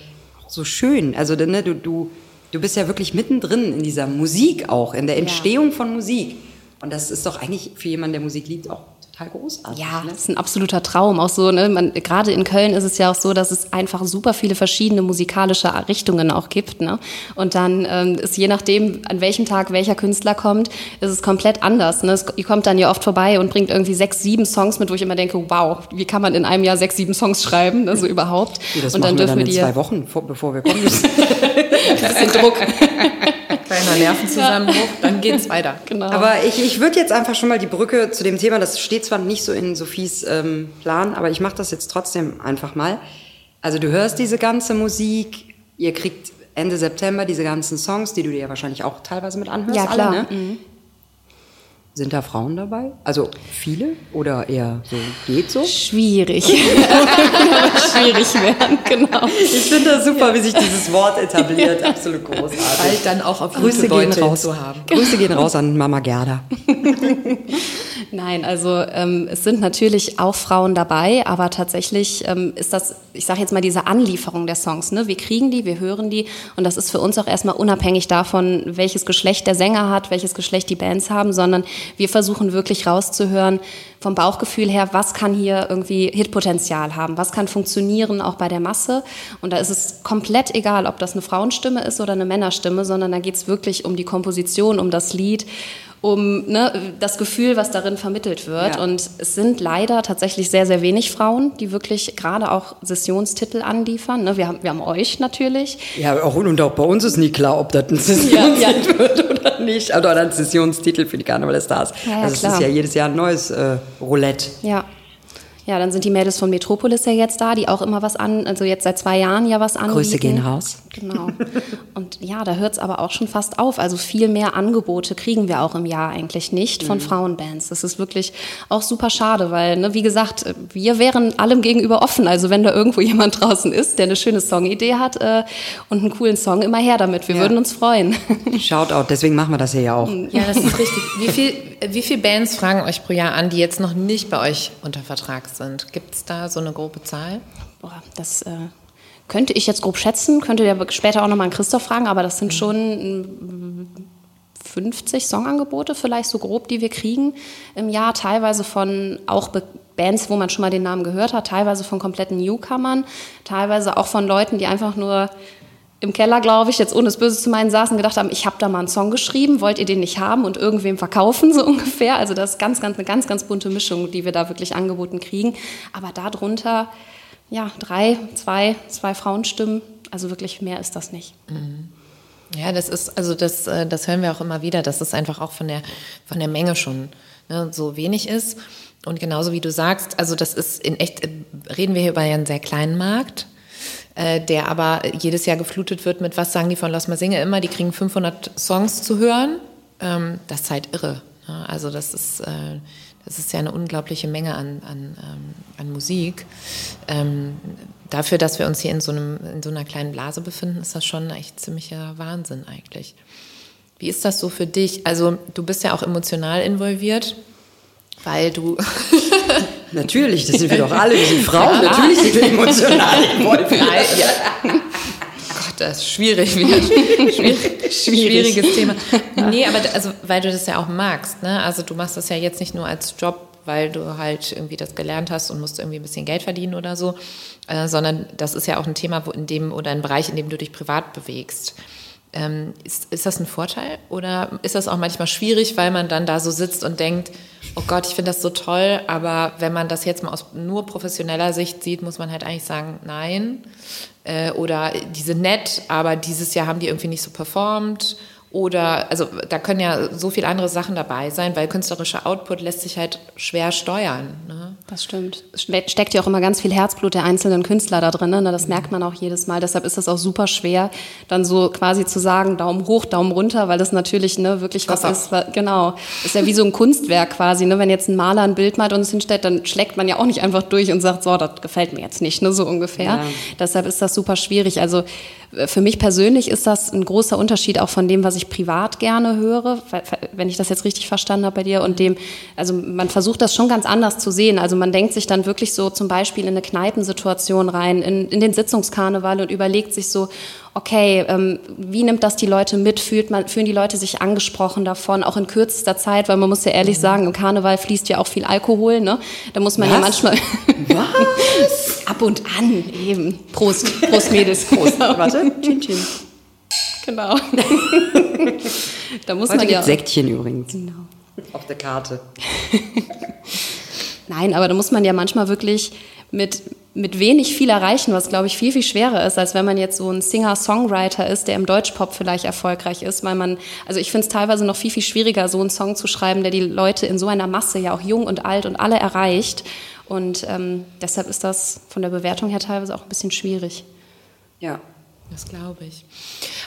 Speaker 3: so schön. Also ne, du, du du bist ja wirklich mittendrin in dieser Musik auch, in der Entstehung ja. von Musik. Und das ist doch eigentlich für jemanden, der Musik liebt, auch total großartig.
Speaker 4: Ja, ne? das ist ein absoluter Traum. Auch so, ne, man, gerade in Köln ist es ja auch so, dass es einfach super viele verschiedene musikalische Richtungen auch gibt. Ne? Und dann ähm, ist je nachdem, an welchem Tag welcher Künstler kommt, ist es komplett anders. Ne? Es, ihr kommt dann ja oft vorbei und bringt irgendwie sechs, sieben Songs mit, wo ich immer denke, wow, wie kann man in einem Jahr sechs, sieben Songs schreiben, also überhaupt.
Speaker 3: Ja, das und dann dürfen wir dann in zwei Wochen, bevor wir kommen.
Speaker 2: Ein bisschen Druck. Kleiner Nervenzusammenbruch, ja. dann geht's weiter.
Speaker 3: Genau. Aber ich, ich würde jetzt einfach schon mal die Brücke zu dem Thema, das steht zwar nicht so in Sophies ähm, Plan, aber ich mache das jetzt trotzdem einfach mal. Also du hörst diese ganze Musik, ihr kriegt Ende September diese ganzen Songs, die du dir ja wahrscheinlich auch teilweise mit anhörst.
Speaker 4: Ja, klar.
Speaker 3: Alle, ne? mhm. Sind da Frauen dabei? Also viele oder eher so geht so?
Speaker 4: Schwierig. Schwierig werden, genau.
Speaker 3: Ich finde das super, wie sich dieses Wort etabliert. Absolut großartig.
Speaker 2: Bald dann auch auf
Speaker 3: Grüße gehen raus zu haben. Grüße gehen raus an Mama Gerda.
Speaker 4: Nein, also ähm, es sind natürlich auch Frauen dabei, aber tatsächlich ähm, ist das, ich sage jetzt mal, diese Anlieferung der Songs. Ne? Wir kriegen die, wir hören die und das ist für uns auch erstmal unabhängig davon, welches Geschlecht der Sänger hat, welches Geschlecht die Bands haben, sondern wir versuchen wirklich rauszuhören vom Bauchgefühl her, was kann hier irgendwie Hitpotenzial haben, was kann funktionieren auch bei der Masse. Und da ist es komplett egal, ob das eine Frauenstimme ist oder eine Männerstimme, sondern da geht es wirklich um die Komposition, um das Lied um ne, das Gefühl, was darin vermittelt wird. Ja. Und es sind leider tatsächlich sehr, sehr wenig Frauen, die wirklich gerade auch Sessionstitel anliefern. Ne, wir, haben, wir haben euch natürlich.
Speaker 3: Ja, auch, und auch bei uns ist nie klar, ob das ein Sessionstitel ja, ja. wird oder nicht. Oder ein Sessionstitel für die Karneval der Stars. Also es ist ja jedes Jahr ein neues äh, Roulette.
Speaker 4: Ja. Ja, dann sind die Mädels von Metropolis ja jetzt da, die auch immer was an, also jetzt seit zwei Jahren ja was an.
Speaker 3: Grüße gehen raus.
Speaker 4: Genau. Und ja, da hört es aber auch schon fast auf. Also viel mehr Angebote kriegen wir auch im Jahr eigentlich nicht von mhm. Frauenbands. Das ist wirklich auch super schade, weil, ne, wie gesagt, wir wären allem gegenüber offen. Also wenn da irgendwo jemand draußen ist, der eine schöne Songidee hat äh, und einen coolen Song, immer her damit. Wir ja. würden uns freuen.
Speaker 3: Shoutout, deswegen machen wir das hier ja auch.
Speaker 2: Ja, das ist richtig. Wie viel, wie viele Bands fragen euch pro Jahr an, die jetzt noch nicht bei euch unter Vertrag sind? Sind. Gibt es da so eine grobe Zahl?
Speaker 4: Boah, das äh, könnte ich jetzt grob schätzen, könnte der später auch nochmal an Christoph fragen, aber das sind schon 50 Songangebote vielleicht so grob, die wir kriegen im Jahr, teilweise von auch Be Bands, wo man schon mal den Namen gehört hat, teilweise von kompletten Newcomern, teilweise auch von Leuten, die einfach nur im Keller, glaube ich, jetzt ohne es Böse zu meinen, saßen gedacht haben, ich habe da mal einen Song geschrieben, wollt ihr den nicht haben und irgendwem verkaufen, so ungefähr. Also das ist ganz, ganz, eine ganz, ganz bunte Mischung, die wir da wirklich angeboten kriegen. Aber darunter, ja, drei, zwei, zwei Frauenstimmen, also wirklich mehr ist das nicht.
Speaker 2: Mhm. Ja, das ist, also das, äh, das hören wir auch immer wieder, dass es einfach auch von der, von der Menge schon ne, so wenig ist. Und genauso wie du sagst, also das ist in echt, äh, reden wir hier über einen sehr kleinen Markt, äh, der aber jedes Jahr geflutet wird mit, was sagen die von Lass mal singe immer, die kriegen 500 Songs zu hören. Ähm, das ist halt irre. Ne? Also das ist, äh, das ist ja eine unglaubliche Menge an, an, ähm, an Musik. Ähm, dafür, dass wir uns hier in so, einem, in so einer kleinen Blase befinden, ist das schon echt ziemlicher Wahnsinn eigentlich. Wie ist das so für dich? Also du bist ja auch emotional involviert, weil du...
Speaker 3: Natürlich, das sind wir doch alle, wir sind Frauen, ja. natürlich sind wir emotional involviert. Ja.
Speaker 2: Gott, das ist schwierig, schwierig, schwieriges Thema. Nee, aber also, weil du das ja auch magst, ne? Also du machst das ja jetzt nicht nur als Job, weil du halt irgendwie das gelernt hast und musst irgendwie ein bisschen Geld verdienen oder so, äh, sondern das ist ja auch ein Thema, wo in dem oder ein Bereich, in dem du dich privat bewegst. Ähm, ist, ist das ein Vorteil oder ist das auch manchmal schwierig, weil man dann da so sitzt und denkt, oh Gott, ich finde das so toll, aber wenn man das jetzt mal aus nur professioneller Sicht sieht, muss man halt eigentlich sagen, nein. Äh, oder die sind nett, aber dieses Jahr haben die irgendwie nicht so performt oder, also da können ja so viele andere Sachen dabei sein, weil künstlerischer Output lässt sich halt schwer steuern. Ne?
Speaker 4: Das stimmt. Es steckt ja auch immer ganz viel Herzblut der einzelnen Künstler da drin. Ne? Das merkt man auch jedes Mal. Deshalb ist das auch super schwer, dann so quasi zu sagen, Daumen hoch, Daumen runter, weil das natürlich ne, wirklich was ist. Genau. Ist ja wie so ein Kunstwerk quasi. Ne? Wenn jetzt ein Maler ein Bild malt und es hinstellt, dann schlägt man ja auch nicht einfach durch und sagt, so, das gefällt mir jetzt nicht, ne? so ungefähr. Ja. Deshalb ist das super schwierig. Also für mich persönlich ist das ein großer Unterschied auch von dem, was ich privat gerne höre, wenn ich das jetzt richtig verstanden habe bei dir. Und dem, also man versucht das schon ganz anders zu sehen. Also man denkt sich dann wirklich so zum Beispiel in eine Kneipensituation rein, in, in den Sitzungskarneval und überlegt sich so, okay, ähm, wie nimmt das die Leute mit? Fühlt man, fühlen die Leute sich angesprochen davon, auch in kürzester Zeit? Weil man muss ja ehrlich mhm. sagen, im Karneval fließt ja auch viel Alkohol, ne? Da muss man Was? ja manchmal... Was? Ab und an eben. Prost, Prost Mädels. Prost.
Speaker 3: Warte, Chin Chin.
Speaker 4: Genau.
Speaker 3: da muss Heute man ja... Säckchen übrigens. Genau. Auf der Karte.
Speaker 4: Nein, aber da muss man ja manchmal wirklich mit, mit wenig viel erreichen, was glaube ich viel, viel schwerer ist, als wenn man jetzt so ein Singer-Songwriter ist, der im Deutschpop vielleicht erfolgreich ist, weil man, also ich finde es teilweise noch viel, viel schwieriger, so einen Song zu schreiben, der die Leute in so einer Masse, ja auch jung und alt und alle erreicht. Und ähm, deshalb ist das von der Bewertung her teilweise auch ein bisschen schwierig.
Speaker 2: Ja, das glaube ich.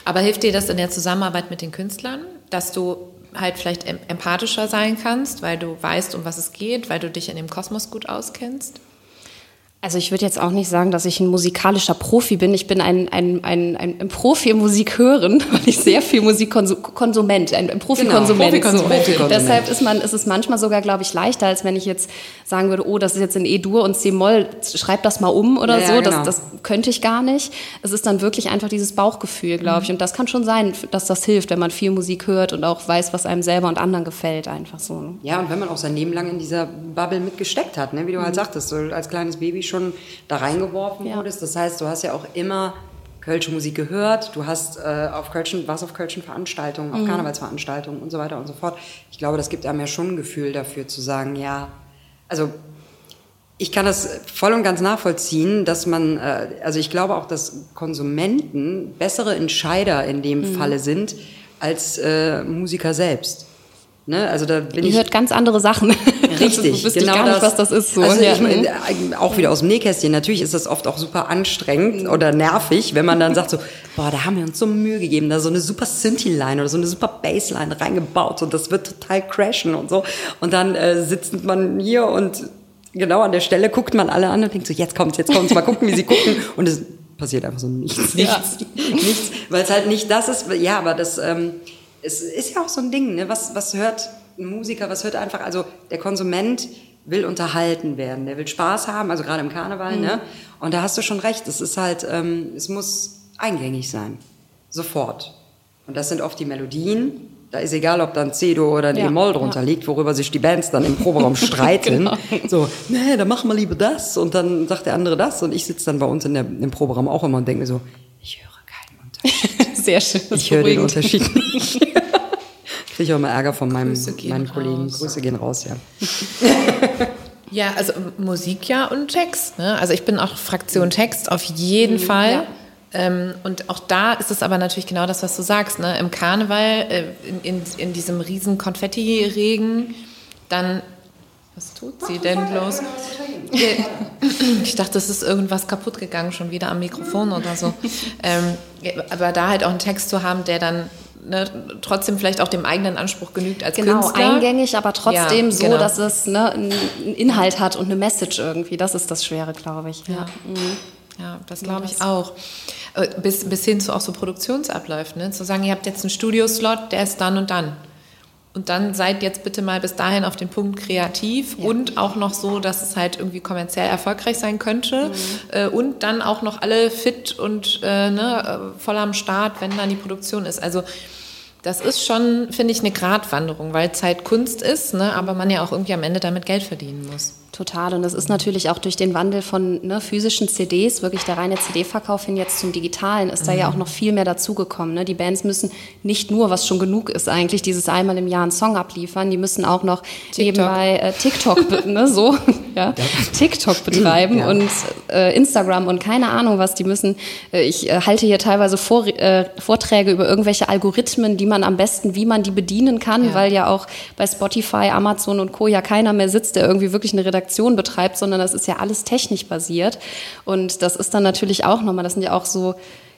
Speaker 2: Aber hilft dir das in der Zusammenarbeit mit den Künstlern, dass du halt vielleicht empathischer sein kannst, weil du weißt, um was es geht, weil du dich in dem Kosmos gut auskennst?
Speaker 4: Also ich würde jetzt auch nicht sagen, dass ich ein musikalischer Profi bin. Ich bin ein, ein, ein, ein, Profi im Musik hören, weil ich sehr viel Musikkonsument, ein, Profikonsument. Genau, Profi so. Deshalb ist, man, ist es manchmal sogar, glaube ich, leichter, als wenn ich jetzt sagen würde, oh, das ist jetzt in E-Dur und C-Moll, schreib das mal um oder ja, so. Genau. Das, das könnte ich gar nicht. Es ist dann wirklich einfach dieses Bauchgefühl, glaube ich. Und das kann schon sein, dass das hilft, wenn man viel Musik hört und auch weiß, was einem selber und anderen gefällt, einfach so.
Speaker 3: Ja, und wenn man auch sein Leben lang in dieser Bubble mitgesteckt hat, ne? wie du halt mhm. sagtest, so als kleines Baby schon da reingeworfen ja. wurdest. Das heißt, du hast ja auch immer Kölsche Musik gehört, du hast äh, auf Kölschen, warst auf Kölschen Veranstaltungen, auf mhm. Karnevalsveranstaltungen und so weiter und so fort. Ich glaube, das gibt einem ja schon ein Gefühl dafür zu sagen, ja, also ich kann das voll und ganz nachvollziehen, dass man, äh, also ich glaube auch, dass Konsumenten bessere Entscheider in dem mhm. Falle sind als äh, Musiker selbst.
Speaker 4: Ne? Also da bin Ihr ich hört ganz andere Sachen.
Speaker 3: Richtig,
Speaker 4: du genau gar nicht, was das ist. So.
Speaker 3: Also ja. ich meine, äh, auch wieder aus dem Nähkästchen. Natürlich ist das oft auch super anstrengend oder nervig, wenn man dann sagt so, boah, da haben wir uns so Mühe gegeben, da so eine super Synthi-Line oder so eine super Bassline reingebaut und das wird total crashen und so. Und dann äh, sitzt man hier und genau an der Stelle guckt man alle an und denkt so, jetzt kommt's, jetzt kommt's, mal gucken, wie sie gucken. Und es passiert einfach so nichts, nichts, ja. nichts, weil es halt nicht das ist. Ja, aber das ähm, es ist ja auch so ein Ding, ne? was, was hört ein Musiker, was hört einfach, also der Konsument will unterhalten werden, der will Spaß haben, also gerade im Karneval, mhm. ne? Und da hast du schon recht, es ist halt, ähm, es muss eingängig sein, sofort. Und das sind oft die Melodien, Da ist egal, ob da ein C-Dur oder ein
Speaker 4: Ja,
Speaker 3: E-Moll drunter liegt, worüber sich die Bands dann im Proberaum streiten.
Speaker 4: Genau.
Speaker 3: So, nee, dann machen wir lieber das und dann sagt der andere das und ich sitze dann bei uns in der, im Proberaum auch immer und denke mir so, ich höre keinen Unterschied.
Speaker 4: Sehr schön. das
Speaker 3: Ich höre den. Unterschied nicht. Kriege ich auch immer Ärger von meinem, meinen Kollegen.
Speaker 2: raus.
Speaker 3: Grüße gehen raus, ja.
Speaker 2: Ja, also Musik ja und Text. Ne? Also ich bin auch Fraktion Text auf jeden Fall.
Speaker 4: ja.
Speaker 2: Ähm, und auch da ist es aber natürlich genau das, was du sagst. Ne? Im Karneval, äh, in, in, in diesem riesen Konfetti-Regen, dann... Was tut sie denn bloß? Ich dachte, es ist irgendwas kaputt gegangen, schon wieder am Mikrofon oder so. Ähm, aber da halt auch einen Text zu haben, der dann ne, trotzdem vielleicht auch dem eigenen Anspruch genügt als
Speaker 4: Genau,
Speaker 2: Künstler.
Speaker 4: eingängig, aber trotzdem
Speaker 2: Ja,
Speaker 4: so,
Speaker 2: genau.
Speaker 4: dass es ne, einen Inhalt hat und eine Message irgendwie. Das ist das Schwere, glaube ich. Ja.
Speaker 2: Ja, das glaube ich auch. Äh, Bis, bis hin zu auch so Produktionsabläufen. Ne? Zu sagen, ihr habt jetzt einen Studioslot, der ist dann und dann. Und dann seid jetzt bitte mal bis dahin auf den Punkt kreativ und auch noch so, dass es halt irgendwie kommerziell erfolgreich sein könnte. Äh, und dann auch noch alle fit und äh, ne, äh, voll am Start, wenn dann die Produktion ist. Also das ist schon, finde ich, eine Gratwanderung, weil Zeit Kunst ist, ne, aber man ja auch irgendwie am Ende damit Geld verdienen muss.
Speaker 4: Total. Und das ist natürlich auch durch den Wandel von ne, physischen CDs, wirklich der reine CD-Verkauf hin jetzt zum Digitalen, ist da ja auch noch viel mehr dazugekommen. Ne? Die Bands müssen nicht nur, was schon genug ist eigentlich, dieses einmal im Jahr einen Song abliefern, die müssen auch noch nebenbei äh, TikTok, ne, so, ja, TikTok betreiben
Speaker 3: Ja.
Speaker 4: und äh, Instagram und keine Ahnung was. Die müssen, äh, ich äh, halte hier teilweise vor, äh, Vorträge über irgendwelche Algorithmen, die man am besten, wie man die bedienen kann,
Speaker 2: Ja.
Speaker 4: weil ja auch bei Spotify, Amazon und Co. ja keiner mehr sitzt, der irgendwie wirklich eine Redaktion betreibt, sondern das ist ja alles technisch basiert. Und das ist dann natürlich auch nochmal, das sind ja auch so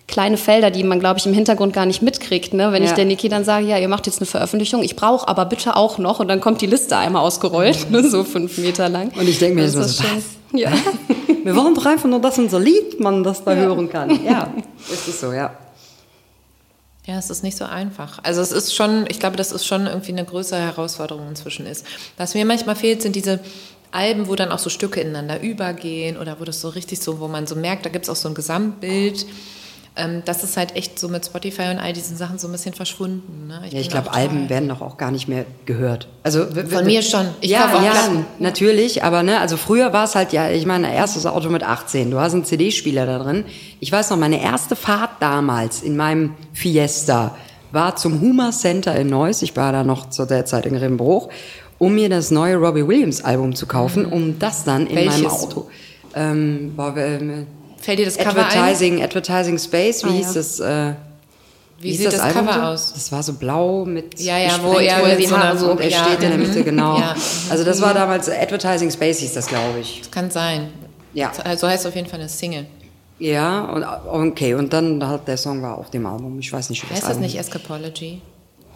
Speaker 4: kleine Felder, die man, glaube ich, im Hintergrund gar nicht mitkriegt. Ne? Wenn ich
Speaker 3: Ja.
Speaker 4: der Niki dann sage, ja, ihr macht jetzt eine Veröffentlichung, ich brauche aber bitte auch noch. Und dann kommt die Liste einmal ausgerollt, ne? so fünf Meter lang.
Speaker 3: Und ich denke mir
Speaker 4: Das ist
Speaker 3: so, was?
Speaker 4: Ja.
Speaker 3: Wir wollen doch einfach nur, dass unser Lied man das da hören kann. Ja, ist es so, ja.
Speaker 2: Ja, es ist nicht so einfach. Also es ist schon, ich glaube, das ist schon irgendwie eine größere Herausforderung inzwischen ist. Was mir manchmal fehlt, sind diese Alben, wo dann auch so Stücke ineinander übergehen oder wo das so richtig so, wo man so merkt, da gibt es auch so ein Gesamtbild. Ähm, das ist halt echt so mit Spotify und all diesen Sachen so ein bisschen verschwunden. Ne?
Speaker 3: Ja,
Speaker 2: bin
Speaker 3: ich glaube, Alben werden doch auch gar nicht mehr gehört. Also
Speaker 2: Von mir schon. Ich
Speaker 3: ja,
Speaker 2: auch
Speaker 3: ja,
Speaker 2: Platten.
Speaker 3: natürlich. Aber ne, also früher war es halt ja, ich meine, erstes Auto mit 18. Du hast einen CD-Spieler da drin. Ich weiß noch, meine erste Fahrt damals in meinem Fiesta war zum Huma Center in Neuss. Ich war da noch zu der Zeit in Rimbruch, um mir das neue Robbie Williams Album zu kaufen, um das dann in meinem.
Speaker 2: Welches?
Speaker 3: Auto. Ähm, war, ähm,
Speaker 2: Fällt dir das Cover ein?
Speaker 3: Advertising, Advertising Space, wie
Speaker 4: Ah,
Speaker 3: hieß
Speaker 4: ja.
Speaker 3: das? Äh,
Speaker 2: Wie
Speaker 3: hieß
Speaker 2: sieht das,
Speaker 3: Album
Speaker 2: Cover
Speaker 3: so?
Speaker 2: aus?
Speaker 3: Das war so blau mit
Speaker 2: Ja, ja, wo er
Speaker 3: wurde,
Speaker 2: mit
Speaker 3: die Haare so, und er
Speaker 2: ja,
Speaker 3: steht in der. Mitte, genau.
Speaker 2: Ja.
Speaker 3: Also das war damals Advertising Space hieß das, glaube ich.
Speaker 2: Das kann sein.
Speaker 3: Ja.
Speaker 2: So heißt auf jeden Fall eine Single.
Speaker 3: Ja, und okay, und dann halt der Song war auf dem Album. Ich weiß nicht, wie das
Speaker 2: Heißt das
Speaker 3: Album
Speaker 2: nicht Escapology?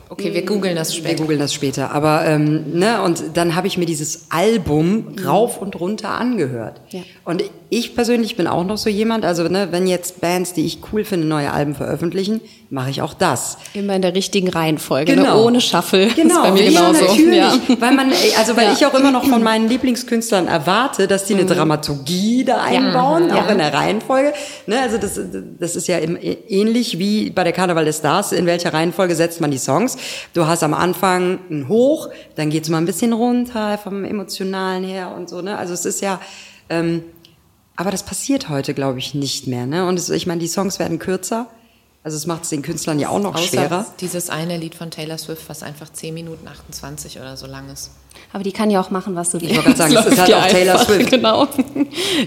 Speaker 2: Okay, wir googeln das
Speaker 3: Wir
Speaker 2: später.
Speaker 3: googeln das später. Aber ähm, ne, und dann habe ich mir dieses Album rauf und runter angehört.
Speaker 4: Ja.
Speaker 3: Und ich persönlich bin auch noch so jemand, also ne, wenn jetzt Bands, die ich cool finde, neue Alben veröffentlichen, mache ich auch das.
Speaker 4: Immer in der richtigen Reihenfolge, ne?
Speaker 3: Genau.
Speaker 4: ohne Shuffle.
Speaker 3: Genau,
Speaker 4: ist bei mir
Speaker 3: ja,
Speaker 4: genauso.
Speaker 3: natürlich.
Speaker 4: Ja.
Speaker 3: Weil man, also weil
Speaker 4: Ja.
Speaker 3: ich auch immer noch von meinen Lieblingskünstlern erwarte, dass die eine Dramaturgie da einbauen, auch in der Reihenfolge. Ne, also das, das ist ja im- ähnlich wie bei der Karneval des Stars. In welcher Reihenfolge setzt man die Songs? Du hast am Anfang ein Hoch, dann geht's mal ein bisschen runter vom emotionalen her und so. Ne, also es ist ja. Ähm, aber das passiert heute, glaube ich, nicht mehr. Ne? Und es, ich meine, die Songs werden kürzer. Also es macht es den Künstlern ja auch noch
Speaker 2: Außer
Speaker 3: schwerer.
Speaker 2: dieses eine Lied von Taylor Swift, was einfach 10 Minuten 28 oder so lang ist.
Speaker 4: Aber die kann ja auch machen, was sie will.
Speaker 3: wollte gerade sagen, es ist halt
Speaker 4: ja
Speaker 3: auch Taylor
Speaker 4: einfach,
Speaker 3: Swift.
Speaker 4: Genau.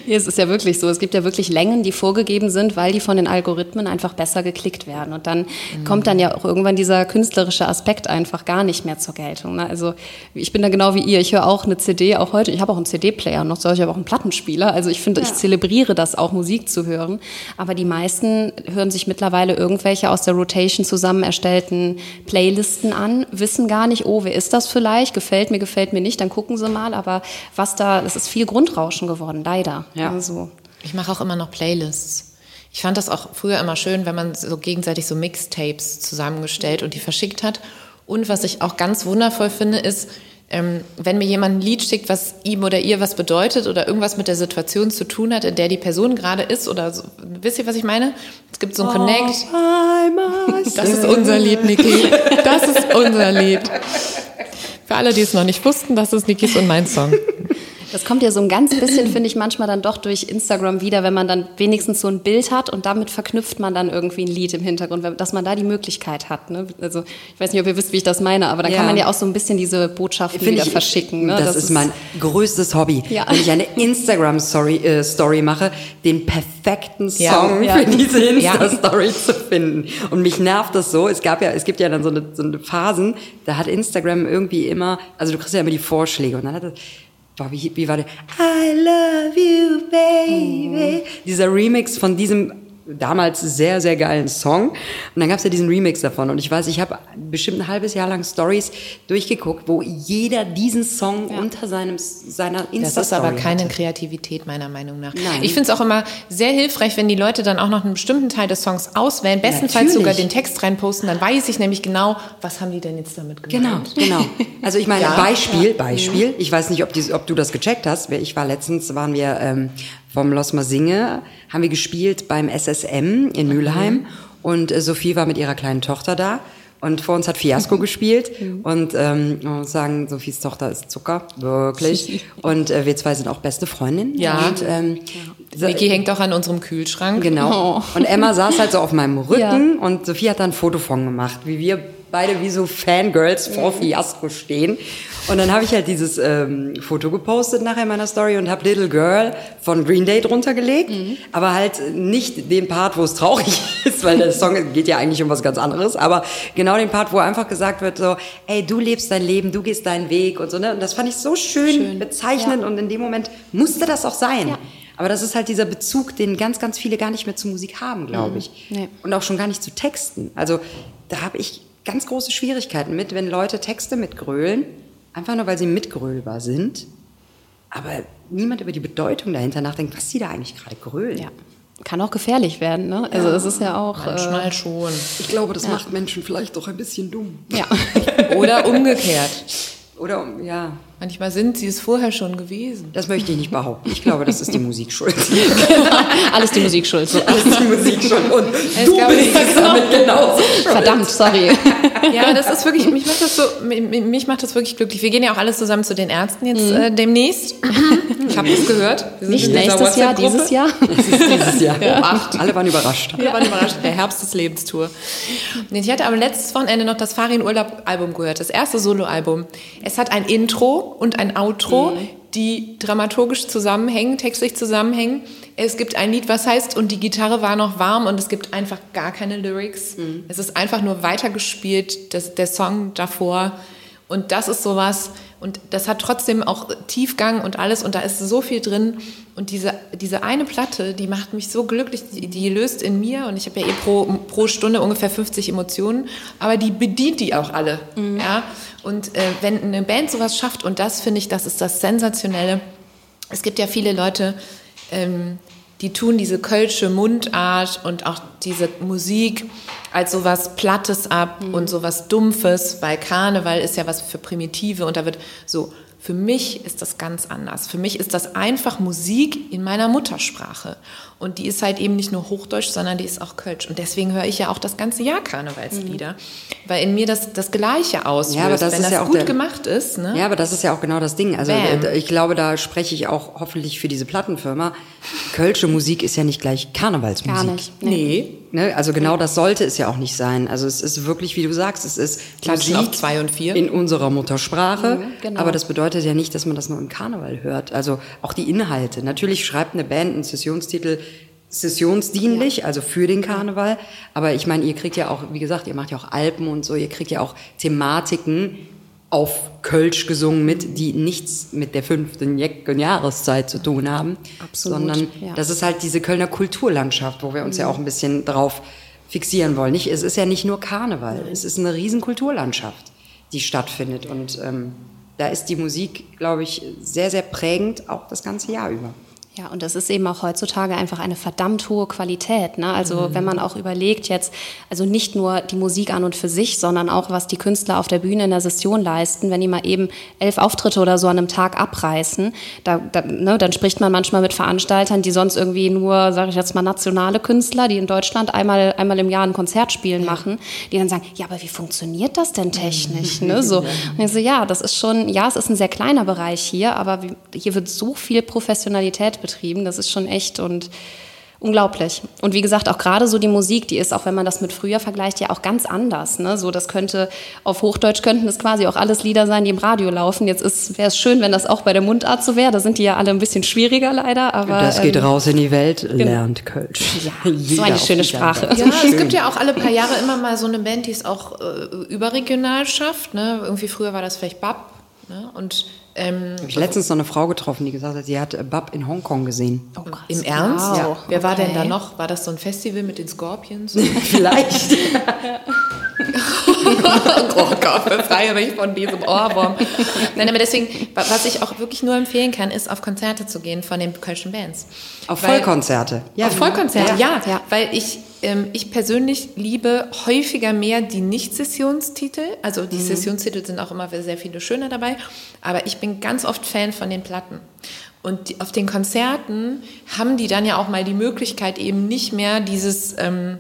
Speaker 4: Ja, es ist ja wirklich so. Es gibt ja wirklich Längen, die vorgegeben sind, weil die von den Algorithmen einfach besser geklickt werden. Und dann kommt dann ja auch irgendwann dieser künstlerische Aspekt einfach gar nicht mehr zur Geltung. ne? Also ich bin da genau wie ihr. Ich höre auch eine CD, auch heute. Ich habe auch einen CD-Player noch, ich habe auch einen Plattenspieler. Also ich finde, ich zelebriere das auch, Musik zu hören. Aber die meisten hören sich mittlerweile irgendwelche aus der Rotation zusammen erstellten Playlisten an, wissen gar nicht, oh, wer ist das vielleicht? Gefällt mir, gefällt mir nicht, dann gucken sie mal. Aber was da, das ist viel Grundrauschen geworden, leider.
Speaker 3: Ja.
Speaker 4: Also,
Speaker 2: Ich mache auch immer noch Playlists. Ich fand das auch früher immer schön, wenn man so gegenseitig so Mixtapes zusammengestellt und die verschickt hat. Und was ich auch ganz wundervoll finde, ist, ähm, wenn mir jemand ein Lied schickt, was ihm oder ihr was bedeutet oder irgendwas mit der Situation zu tun hat, in der die Person gerade ist oder so, wisst ihr, was ich meine? Es gibt so ein Connect. Das ist unser Lied, Niki. Das ist unser Lied. Für alle, die es noch nicht wussten, das ist Nikis und mein Song.
Speaker 4: Das kommt ja so ein ganz bisschen, finde ich, manchmal dann doch durch Instagram wieder, wenn man dann wenigstens so ein Bild hat und damit verknüpft man dann irgendwie ein Lied im Hintergrund, dass man da die Möglichkeit hat. Ne? Also ich weiß nicht, ob ihr wisst, wie ich das meine, aber da
Speaker 3: Ja.
Speaker 4: kann man ja auch so ein bisschen diese Botschaften
Speaker 3: Finde
Speaker 4: wieder
Speaker 3: ich,
Speaker 4: verschicken. Ne?
Speaker 3: Das, ist mein größtes Hobby.
Speaker 4: Ja.
Speaker 3: Wenn ich eine Instagram-Story äh, Story mache, den perfekten Song
Speaker 4: ja.
Speaker 3: für diese. Insta-Story zu finden. Und mich nervt das so. Es gab ja, es gibt ja dann so eine, so eine Phasen, da hat Instagram irgendwie immer, also du kriegst ja immer die Vorschläge und dann hat es, boah, wie, wie war der? I love you, baby. Dieser Remix von diesem damals sehr, sehr geilen Song. Und dann gab's ja diesen Remix davon. Und ich weiß, ich habe bestimmt ein halbes Jahr lang Stories durchgeguckt, wo jeder diesen Song unter seinem, seiner
Speaker 2: Das
Speaker 3: insta
Speaker 2: ist aber keine Kreativität meiner Meinung nach.
Speaker 3: Nein.
Speaker 2: Ich finde es auch immer sehr hilfreich, wenn die Leute dann auch noch einen bestimmten Teil des Songs auswählen, bestenfalls
Speaker 3: Natürlich.
Speaker 2: sogar den Text reinposten, dann weiß ich nämlich genau, was haben die denn jetzt damit gemeint.
Speaker 3: Genau, genau. Also ich meine,
Speaker 2: Ja.
Speaker 3: Beispiel, Beispiel. Ich weiß nicht, ob, die, ob du das gecheckt hast. Ich war letztens, waren wir ähm, vom Los Masinge, haben wir gespielt beim SSM in Mülheim und äh, Sophie war mit ihrer kleinen Tochter da. Und vor uns hat Fiasco gespielt und ähm, man muss sagen, Sophies Tochter ist Zucker, wirklich. Und äh, wir zwei sind auch beste Freundinnen.
Speaker 2: Ja.
Speaker 3: Und, ähm,
Speaker 2: Niki hängt auch an unserem Kühlschrank.
Speaker 3: Genau. Und Emma saß halt so auf meinem Rücken und Sophie hat da ein Foto von gemacht, wie wir beide wie so Fangirls vor Fiasco stehen. Und dann habe ich halt dieses ähm, Foto gepostet nachher in meiner Story und habe Little Girl von Green Day drunter gelegt, aber halt nicht den Part, wo es traurig ist, weil der Song geht ja eigentlich um was ganz anderes, aber genau den Part, wo einfach gesagt wird so, ey, du lebst dein Leben, du gehst deinen Weg und so, ne? Und das fand ich so schön, bezeichnend und in dem Moment musste das auch sein. Aber das ist halt dieser Bezug, den ganz, ganz viele gar nicht mehr zu Musik haben, glaube ich.
Speaker 4: Nee.
Speaker 3: Und auch schon gar nicht zu Texten. Also da habe ich ganz große Schwierigkeiten mit, wenn Leute Texte mitgrölen, einfach nur weil sie mitgrölbar sind, aber niemand über die Bedeutung dahinter nachdenkt, was sie da eigentlich gerade grölen.
Speaker 4: Ja. Kann auch gefährlich werden, ne? Also es ist ja auch. Äh,
Speaker 2: Manchmal schon.
Speaker 3: Ich glaube, das macht Menschen vielleicht doch ein bisschen dumm.
Speaker 4: ja.
Speaker 2: Oder umgekehrt.
Speaker 3: Oder, ja,
Speaker 2: Manchmal sind sie es vorher schon gewesen.
Speaker 3: das möchte ich nicht behaupten. Ich glaube, das ist die Musik schuld.
Speaker 4: Alles die Musik schuld. So.
Speaker 3: Das ist die Musik schuld. Und du
Speaker 2: gab-
Speaker 3: bist es damit genauso schuld.
Speaker 4: Verdammt, sorry.
Speaker 2: Ja, das ist wirklich, mich macht das so, mich- mich macht das wirklich glücklich. Wir gehen ja auch alle zusammen zu den Ärzten jetzt äh, demnächst. Ich habe es gehört.
Speaker 4: Nicht nächstes Jahr, dieses Jahr.
Speaker 3: Das dieses Jahr. Oh, acht. Alle waren überrascht.
Speaker 2: Alle waren überrascht. Der Herbst des Lebenstour. Nee, Ich hatte aber letztes Wochenende noch das Farin Urlaub Album gehört, das erste Soloalbum. Es hat ein Intro und ein Outro, die dramaturgisch zusammenhängen, textlich zusammenhängen. Es gibt ein Lied, was heißt und die Gitarre war noch warm und es gibt einfach gar keine Lyrics. Es ist einfach nur weitergespielt, das, der Song davor. Und das ist sowas, und das hat trotzdem auch Tiefgang und alles, und da ist so viel drin. Und diese, diese eine Platte, die macht mich so glücklich, die, die löst in mir, und ich habe ja eh pro, pro Stunde ungefähr 50 Emotionen, aber die bedient die auch alle. Ja? Und äh, wenn eine Band sowas schafft, und das finde ich, das ist das Sensationelle, es gibt ja viele Leute, ähm, die tun diese kölsche Mundart und auch diese Musik als sowas Plattes ab und sowas Dumpfes, weil Karneval ist ja was für Primitive und da wird so. Für mich ist das ganz anders. Für mich ist das einfach Musik in meiner Muttersprache. Und die ist halt eben nicht nur Hochdeutsch, sondern die ist auch Kölsch. Und deswegen höre ich ja auch das ganze Jahr Karnevalslieder. Weil in mir das, das Gleiche auslöst.
Speaker 3: Ja, aber das
Speaker 2: Wenn
Speaker 3: ist
Speaker 2: das
Speaker 3: ja auch
Speaker 2: gut
Speaker 3: der-
Speaker 2: gemacht ist, ne?
Speaker 3: Ja, aber das ist ja auch genau das Ding. Also
Speaker 2: Bam.
Speaker 3: äh, ich glaube, da spreche ich auch hoffentlich für diese Plattenfirma. Kölsche Musik ist ja nicht gleich Karnevalsmusik.
Speaker 4: Gar nicht.
Speaker 2: Nee.
Speaker 3: Ne? Also genau das sollte es ja auch nicht sein. Also es ist wirklich, wie du sagst, es ist
Speaker 2: Klatschen
Speaker 3: Musik
Speaker 2: zwei und vier.
Speaker 3: in unserer Muttersprache.
Speaker 4: genau.
Speaker 3: Aber das bedeutet ja nicht, dass man das nur im Karneval hört. Also auch die Inhalte. Natürlich schreibt eine Band einen Sessionstitel sessionsdienlich, also für den Karneval. Aber ich meine, ihr kriegt ja auch, wie gesagt, ihr macht ja auch Alpen und so, ihr kriegt ja auch Thematiken auf Kölsch gesungen mit, die nichts mit der fünften Jahreszeit zu tun haben,
Speaker 4: Absolut,
Speaker 3: sondern
Speaker 4: ja.
Speaker 3: das ist halt diese Kölner Kulturlandschaft, wo wir uns ja auch ein bisschen drauf fixieren wollen. Nicht, es ist ja nicht nur Karneval, es ist eine riesen Kulturlandschaft, die stattfindet und ähm, da ist die Musik, glaube ich, sehr, sehr prägend, auch das ganze Jahr über.
Speaker 4: Ja, und das ist eben auch heutzutage einfach eine verdammt hohe Qualität. Ne? Also mhm. wenn man auch überlegt jetzt, also nicht nur die Musik an und für sich, sondern auch, was die Künstler auf der Bühne in der Session leisten, wenn die mal eben elf Auftritte oder so an einem Tag abreißen, da, da, ne, dann spricht man manchmal mit Veranstaltern, die sonst irgendwie nur, sage ich jetzt mal, nationale Künstler, die in Deutschland einmal, einmal im Jahr ein Konzert spielen machen, die dann sagen, ja, aber wie funktioniert das denn technisch? ne? so. Und ich so, ja, das ist schon, ja, es ist ein sehr kleiner Bereich hier, aber hier wird so viel Professionalität betrieben. Das ist schon echt und unglaublich. Und wie gesagt, auch gerade so die Musik, die ist, auch wenn man das mit früher vergleicht, ja auch ganz anders. Ne? So, das könnte, auf Hochdeutsch könnten es quasi auch alles Lieder sein, die im Radio laufen. Jetzt wäre es schön, wenn das auch bei der Mundart so wäre. Da sind die ja alle ein bisschen schwieriger leider. Aber,
Speaker 3: das geht ähm, raus in die Welt, lernt Kölsch.
Speaker 4: Ja, so eine schöne Sprache.
Speaker 2: Ja, es gibt ja auch alle paar Jahre immer mal so eine Band, die es auch äh, überregional schafft. Ne? Irgendwie früher war das vielleicht Bab. Ne? Und
Speaker 3: ähm, Habe ich letztens noch eine Frau getroffen, die gesagt hat, sie hat Bab in Hongkong gesehen.
Speaker 2: Oh, krass. Im Ernst? Wow. Ja. Wer war denn da noch? War das so ein Festival mit den Scorpions?
Speaker 3: Vielleicht.
Speaker 2: oh Gott, befreie mich von diesem Ohrwurm. Nein, aber deswegen, was ich auch wirklich nur empfehlen kann, ist auf Konzerte zu gehen von den kölschen Bands.
Speaker 3: Auf weil, Vollkonzerte?
Speaker 2: Ja, auf Vollkonzerte, ja. ja. Weil ich, ähm, ich persönlich liebe häufiger mehr die Nicht-Sessionstitel. Also die mhm. Sessionstitel sind auch immer sehr viele schöne dabei. Aber ich bin ganz oft Fan von den Platten. Und die, auf den Konzerten haben die dann ja auch mal die Möglichkeit, eben nicht mehr dieses... Ähm,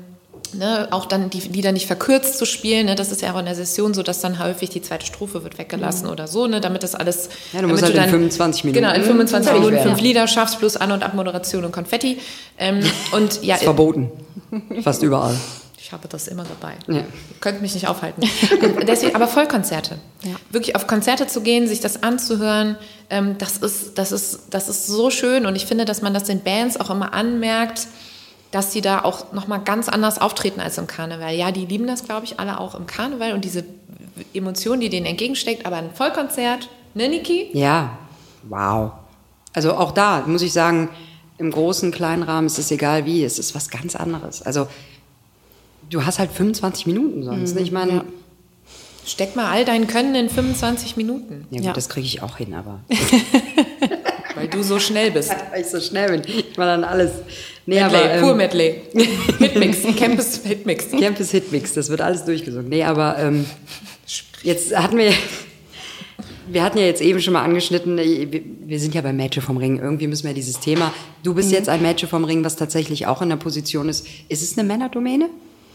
Speaker 2: Ne, auch dann die Lieder nicht verkürzt zu spielen. Ne, das ist ja auch in der Session so, dass dann häufig die zweite Strophe wird weggelassen mhm. oder so, ne, damit das alles.
Speaker 3: Ja, du musst halt du dann, in 25 Minuten.
Speaker 2: Genau, in 25 Minuten werden. fünf Lieder schaffst, plus An- und Abmoderation und Konfetti. Ähm, und ja,
Speaker 3: ist verboten. Fast überall.
Speaker 2: Ich habe das immer dabei. Ja. Könnt mich nicht aufhalten. Deswegen, aber Vollkonzerte. Ja. Wirklich auf Konzerte zu gehen, sich das anzuhören, ähm, das, ist, das, ist, das ist so schön. Und ich finde, dass man das den Bands auch immer anmerkt dass sie da auch nochmal ganz anders auftreten als im Karneval. Ja, die lieben das, glaube ich, alle auch im Karneval und diese Emotion, die denen entgegensteckt, aber ein Vollkonzert, ne, Niki?
Speaker 3: Ja, wow. Also auch da muss ich sagen, im großen, kleinen Rahmen ist es egal wie, es ist was ganz anderes. Also du hast halt 25 Minuten sonst. Mhm, ich meine, ja.
Speaker 2: steck mal all dein Können in 25 Minuten.
Speaker 3: Ja, gut, ja. das kriege ich auch hin, aber.
Speaker 2: Weil du so schnell bist.
Speaker 3: Weil ich so schnell bin. Ich mache dann alles.
Speaker 2: Nee, Medley, aber, ähm, pur Medley. Hitmix, Campus Hitmix.
Speaker 3: Campus Hitmix, das wird alles durchgesungen. Nee, aber ähm, jetzt hatten wir, wir hatten ja jetzt eben schon mal angeschnitten, äh, wir sind ja beim Mädchen vom Ring. Irgendwie müssen wir dieses Thema. Du bist mhm. jetzt ein Mädchen vom Ring, was tatsächlich auch in der Position ist. Ist es eine Männerdomäne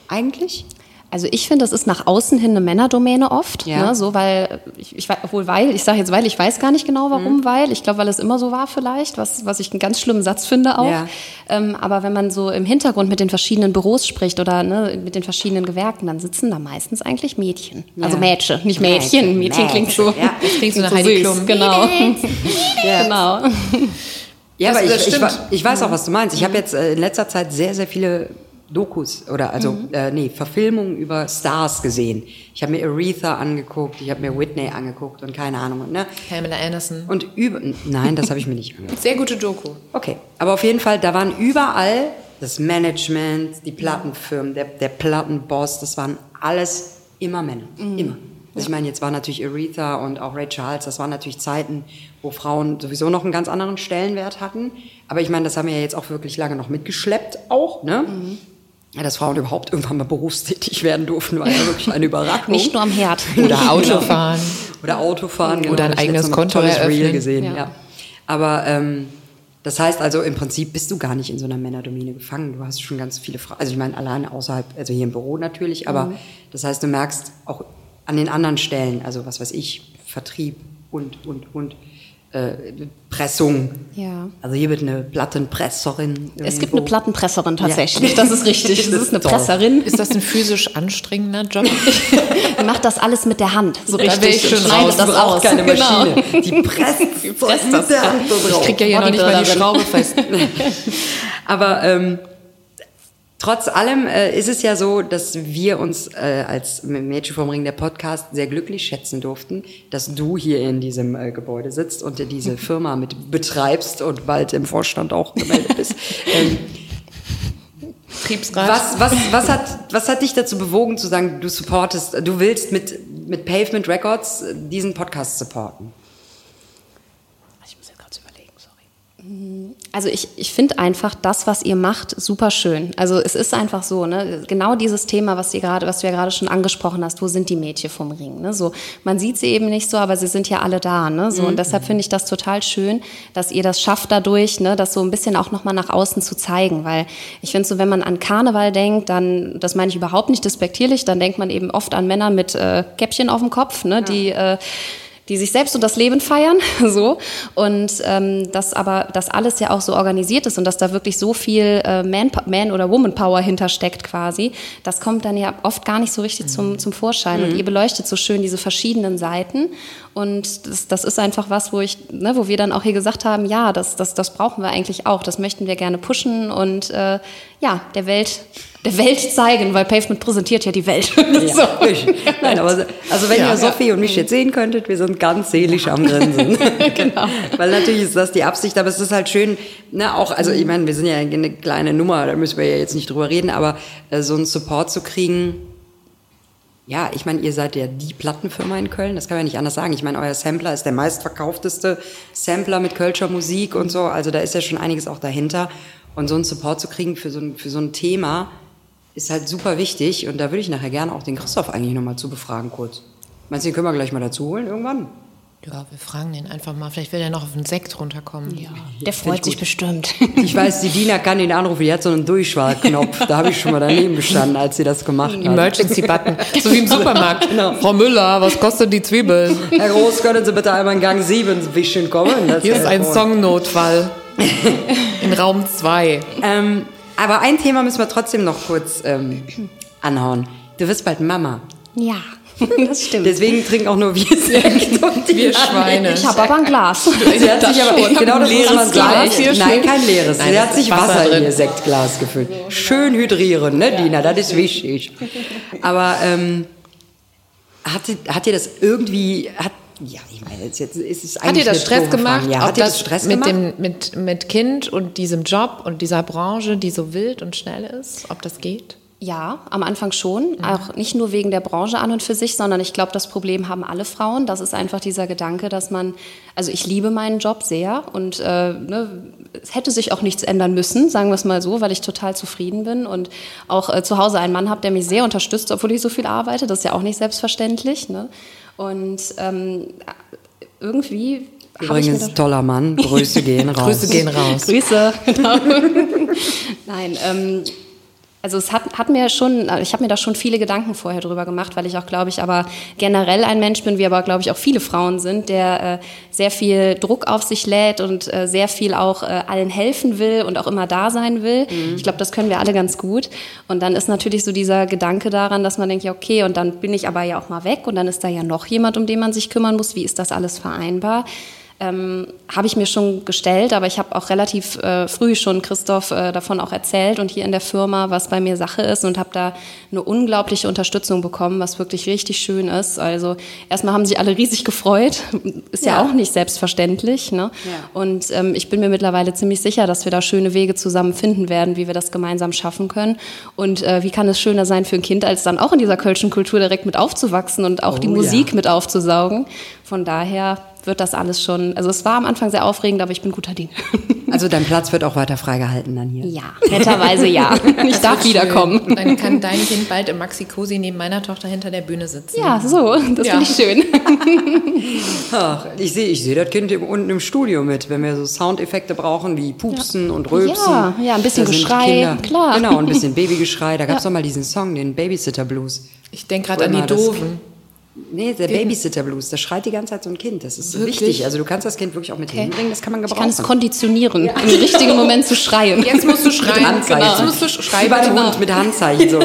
Speaker 3: eigentlich?
Speaker 4: Also ich finde, das ist nach außen hin eine Männerdomäne oft, ja. ne, so weil ich, ich obwohl weil ich sage jetzt weil ich weiß gar nicht genau warum mhm. weil ich glaube weil es immer so war vielleicht was was ich einen ganz schlimmen Satz finde auch. Ja. Ähm, aber wenn man so im Hintergrund mit den verschiedenen Büros spricht oder ne, mit den verschiedenen Gewerken, dann sitzen da meistens eigentlich Mädchen, ja. also Mädchen, nicht Mädchen. Mädchen, Mädchen klingt so. Ja,
Speaker 2: das klingt so nach Heidi Klum.
Speaker 4: Genau, genau.
Speaker 3: Ja, aber ich, ich, ich, weiß auch, was du meinst. Ich habe jetzt äh, in letzter Zeit sehr, sehr viele Dokus oder also mhm. äh, nee, Verfilmungen über Stars gesehen. Ich habe mir Aretha angeguckt, ich habe mir Whitney angeguckt und keine Ahnung. Ne?
Speaker 2: Pamela Anderson.
Speaker 3: Und über nein, das habe ich mir nicht angeguckt.
Speaker 2: Sehr gute Doku.
Speaker 3: Okay, aber auf jeden Fall, da waren überall das Management, die Plattenfirmen, der, der Plattenboss, das waren alles immer Männer, mhm. immer. Also ich meine, jetzt war natürlich Aretha und auch Ray Charles, das waren natürlich Zeiten, wo Frauen sowieso noch einen ganz anderen Stellenwert hatten. Aber ich meine, das haben wir ja jetzt auch wirklich lange noch mitgeschleppt, auch, ne? Mhm. Ja, dass Frauen überhaupt irgendwann mal berufstätig werden durften, war ja wirklich eine Überraschung.
Speaker 4: Nicht nur am Herd.
Speaker 2: Oder Autofahren.
Speaker 3: Oder Autofahren.
Speaker 2: Genau. Oder ein eigenes Konto eröffnen.
Speaker 3: gesehen, ja. ja. Aber ähm, das heißt also, im Prinzip bist du gar nicht in so einer Männerdomäne gefangen. Du hast schon ganz viele Frauen. Also ich meine, alleine außerhalb, also hier im Büro natürlich, aber mhm. das heißt, du merkst auch an den anderen Stellen, also was weiß ich, Vertrieb und, und, und, äh, Pressung.
Speaker 4: Ja.
Speaker 3: Also hier wird eine Plattenpresserin.
Speaker 4: Irgendwo. Es gibt eine Plattenpresserin tatsächlich, ja. das ist richtig. Das, ist eine toll. Presserin.
Speaker 2: Ist das ein physisch anstrengender Job?
Speaker 4: Die macht das alles mit der Hand.
Speaker 2: So richtig. Da will ich schon raus.
Speaker 3: Das aus. keine Maschine. Genau. Die presst, Die presst das mit der Hand so
Speaker 2: drauf. Ich krieg ja hier noch nicht mal die Schraube fest.
Speaker 3: Aber ähm, Trotz allem äh, ist es ja so, dass wir uns äh, als Mädchen vom Ring der Podcast sehr glücklich schätzen durften, dass du hier in diesem äh, Gebäude sitzt und diese Firma mit betreibst und bald im Vorstand auch gemeldet bist. Ähm,
Speaker 2: Betriebsrat.
Speaker 3: Was, was, was, hat, was hat dich dazu bewogen zu sagen, du supportest, du willst mit, mit Pavement Records diesen Podcast supporten?
Speaker 4: Also ich, ich finde einfach das, was ihr macht, super schön. Also es ist einfach so, ne? Genau dieses Thema, was ihr gerade, was du ja gerade schon angesprochen hast, wo sind die Mädchen vom Ring? Ne? So, man sieht sie eben nicht so, aber sie sind ja alle da. Ne? So, Und deshalb finde ich das total schön, dass ihr das schafft dadurch, ne, das so ein bisschen auch nochmal nach außen zu zeigen. Weil ich finde so, wenn man an Karneval denkt, dann, das meine ich überhaupt nicht despektierlich, dann denkt man eben oft an Männer mit äh, Käppchen auf dem Kopf, ne, die äh, die sich selbst und das Leben feiern, so und ähm, das aber das alles ja auch so organisiert ist und dass da wirklich so viel äh, Man, Man oder Woman Power hintersteckt quasi, das kommt dann ja oft gar nicht so richtig zum, mhm. zum Vorschein mhm. und ihr beleuchtet so schön diese verschiedenen Seiten und das, das ist einfach was, wo ich, ne, wo wir dann auch hier gesagt haben, ja, das, das, das brauchen wir eigentlich auch, das möchten wir gerne pushen und äh, ja, der Welt der Welt zeigen, weil Pavement präsentiert ja die Welt.
Speaker 3: Ja, so. Nein, aber also wenn ja, ihr Sophie ja. und mich jetzt sehen könntet, wir sind ganz seelisch am Grinsen. genau. Weil natürlich ist das die Absicht, aber es ist halt schön, ne, auch, also ich meine, wir sind ja eine kleine Nummer, da müssen wir ja jetzt nicht drüber reden, aber äh, so einen Support zu kriegen, ja, ich meine, ihr seid ja die Plattenfirma in Köln, das kann man ja nicht anders sagen. Ich meine, euer Sampler ist der meistverkaufteste Sampler mit Kölscher Musik und so, also da ist ja schon einiges auch dahinter. Und so einen Support zu kriegen für so ein, für so ein Thema, ist halt super wichtig und da würde ich nachher gerne auch den Christoph eigentlich nochmal zu befragen kurz. Meinst du, den können wir gleich mal dazu holen irgendwann?
Speaker 2: Ja, wir fragen den einfach mal. Vielleicht will er noch auf den Sekt runterkommen. Ja,
Speaker 4: der freut sich bestimmt.
Speaker 3: Ich weiß, die Dina kann ihn anrufen. Die hat so einen Durchschwallknopf. Da habe ich schon mal daneben gestanden, als sie das gemacht hat.
Speaker 2: Emergency-Button. So wie im Supermarkt. Genau. Frau Müller, was kostet die Zwiebeln?
Speaker 3: Herr Groß, können Sie bitte einmal in Gang 7 wischen kommen?
Speaker 2: Das Hier ist ein Songnotfall. in Raum 2.
Speaker 3: Ähm, aber ein Thema müssen wir trotzdem noch kurz ähm, anhauen. Du wirst bald Mama.
Speaker 4: Ja. Das stimmt.
Speaker 3: Deswegen trinken auch nur wir Sekt
Speaker 2: und die wir Schweine.
Speaker 4: Ich habe aber ein Glas.
Speaker 3: Sie hat sich aber genau das leeres muss Glas. Glas Nein, kein leeres. Nein, Sie hat sich Wasser, Wasser in ihr Sektglas gefüllt. Schön hydrieren, ne, ja. Dina? Das ist wichtig. Aber ähm, hat, hat dir das irgendwie hat ja, ich meine, jetzt, jetzt ist es eigentlich.
Speaker 2: Hat dir das Stress gemacht?
Speaker 3: Ja, hat dir das Stress
Speaker 2: mit
Speaker 3: gemacht?
Speaker 2: Dem, mit, mit Kind und diesem Job und dieser Branche, die so wild und schnell ist, ob das geht?
Speaker 4: Ja, am Anfang schon. Mhm. Auch nicht nur wegen der Branche an und für sich, sondern ich glaube, das Problem haben alle Frauen. Das ist einfach dieser Gedanke, dass man, also ich liebe meinen Job sehr und äh, ne, es hätte sich auch nichts ändern müssen, sagen wir es mal so, weil ich total zufrieden bin und auch äh, zu Hause einen Mann habe, der mich sehr unterstützt, obwohl ich so viel arbeite. Das ist ja auch nicht selbstverständlich. Ne? Und ähm, irgendwie
Speaker 3: Übrigens, toller Mann. Grüße gehen raus.
Speaker 2: Grüße gehen raus.
Speaker 4: Grüße, genau. Nein, ähm, also es hat, hat mir schon, ich habe mir da schon viele Gedanken vorher drüber gemacht, weil ich auch, glaube ich, aber generell ein Mensch bin, wie aber, glaube ich, auch viele Frauen sind, der äh, sehr viel Druck auf sich lädt und äh, sehr viel auch äh, allen helfen will und auch immer da sein will. Mhm. Ich glaube, das können wir alle ganz gut. Und dann ist natürlich so dieser Gedanke daran, dass man denkt, ja, okay, und dann bin ich aber ja auch mal weg und dann ist da ja noch jemand, um den man sich kümmern muss. Wie ist das alles vereinbar? Ähm, habe ich mir schon gestellt, aber ich habe auch relativ äh, früh schon Christoph äh, davon auch erzählt und hier in der Firma, was bei mir Sache ist und habe da eine unglaubliche Unterstützung bekommen, was wirklich richtig schön ist. Also erstmal haben sich alle riesig gefreut, ist ja, ja auch nicht selbstverständlich. Ne? Ja. Und ähm, ich bin mir mittlerweile ziemlich sicher, dass wir da schöne Wege zusammen finden werden, wie wir das gemeinsam schaffen können. Und äh, wie kann es schöner sein für ein Kind, als dann auch in dieser kölschen Kultur direkt mit aufzuwachsen und auch oh, die Musik ja. mit aufzusaugen. Von daher wird das alles schon, also es war am Anfang sehr aufregend, aber ich bin guter Dinge.
Speaker 3: Also dein Platz wird auch weiter freigehalten dann hier?
Speaker 4: Ja, netterweise ja. Ich darf wiederkommen.
Speaker 2: Dann kann dein Kind bald im Maxi Cosi neben meiner Tochter hinter der Bühne sitzen.
Speaker 4: Ja, so, das ja. finde ich schön.
Speaker 3: Ach, ich sehe ich seh das Kind unten im Studio mit, wenn wir so Soundeffekte brauchen wie Pupsen ja. und Rülpsen.
Speaker 4: Ja, ja, ein bisschen Geschrei, Kinder, klar.
Speaker 3: Genau, ein bisschen Babygeschrei. Da gab es ja. doch mal diesen Song, den Babysitter Blues.
Speaker 2: Ich denke gerade an die Doofen.
Speaker 3: Nee, der Babysitter Blues, da schreit die ganze Zeit so ein Kind. Das ist wirklich? wichtig. Also du kannst das Kind wirklich auch mit okay. hinbringen, das kann man gebrauchen.
Speaker 4: Ich kann es konditionieren, ja. im richtigen Moment zu schreien.
Speaker 2: Jetzt musst du schreien. Mit
Speaker 3: Handzeichen. Genau. Jetzt musst du schreien. Wie bei dem genau. Hund mit Handzeichen. So.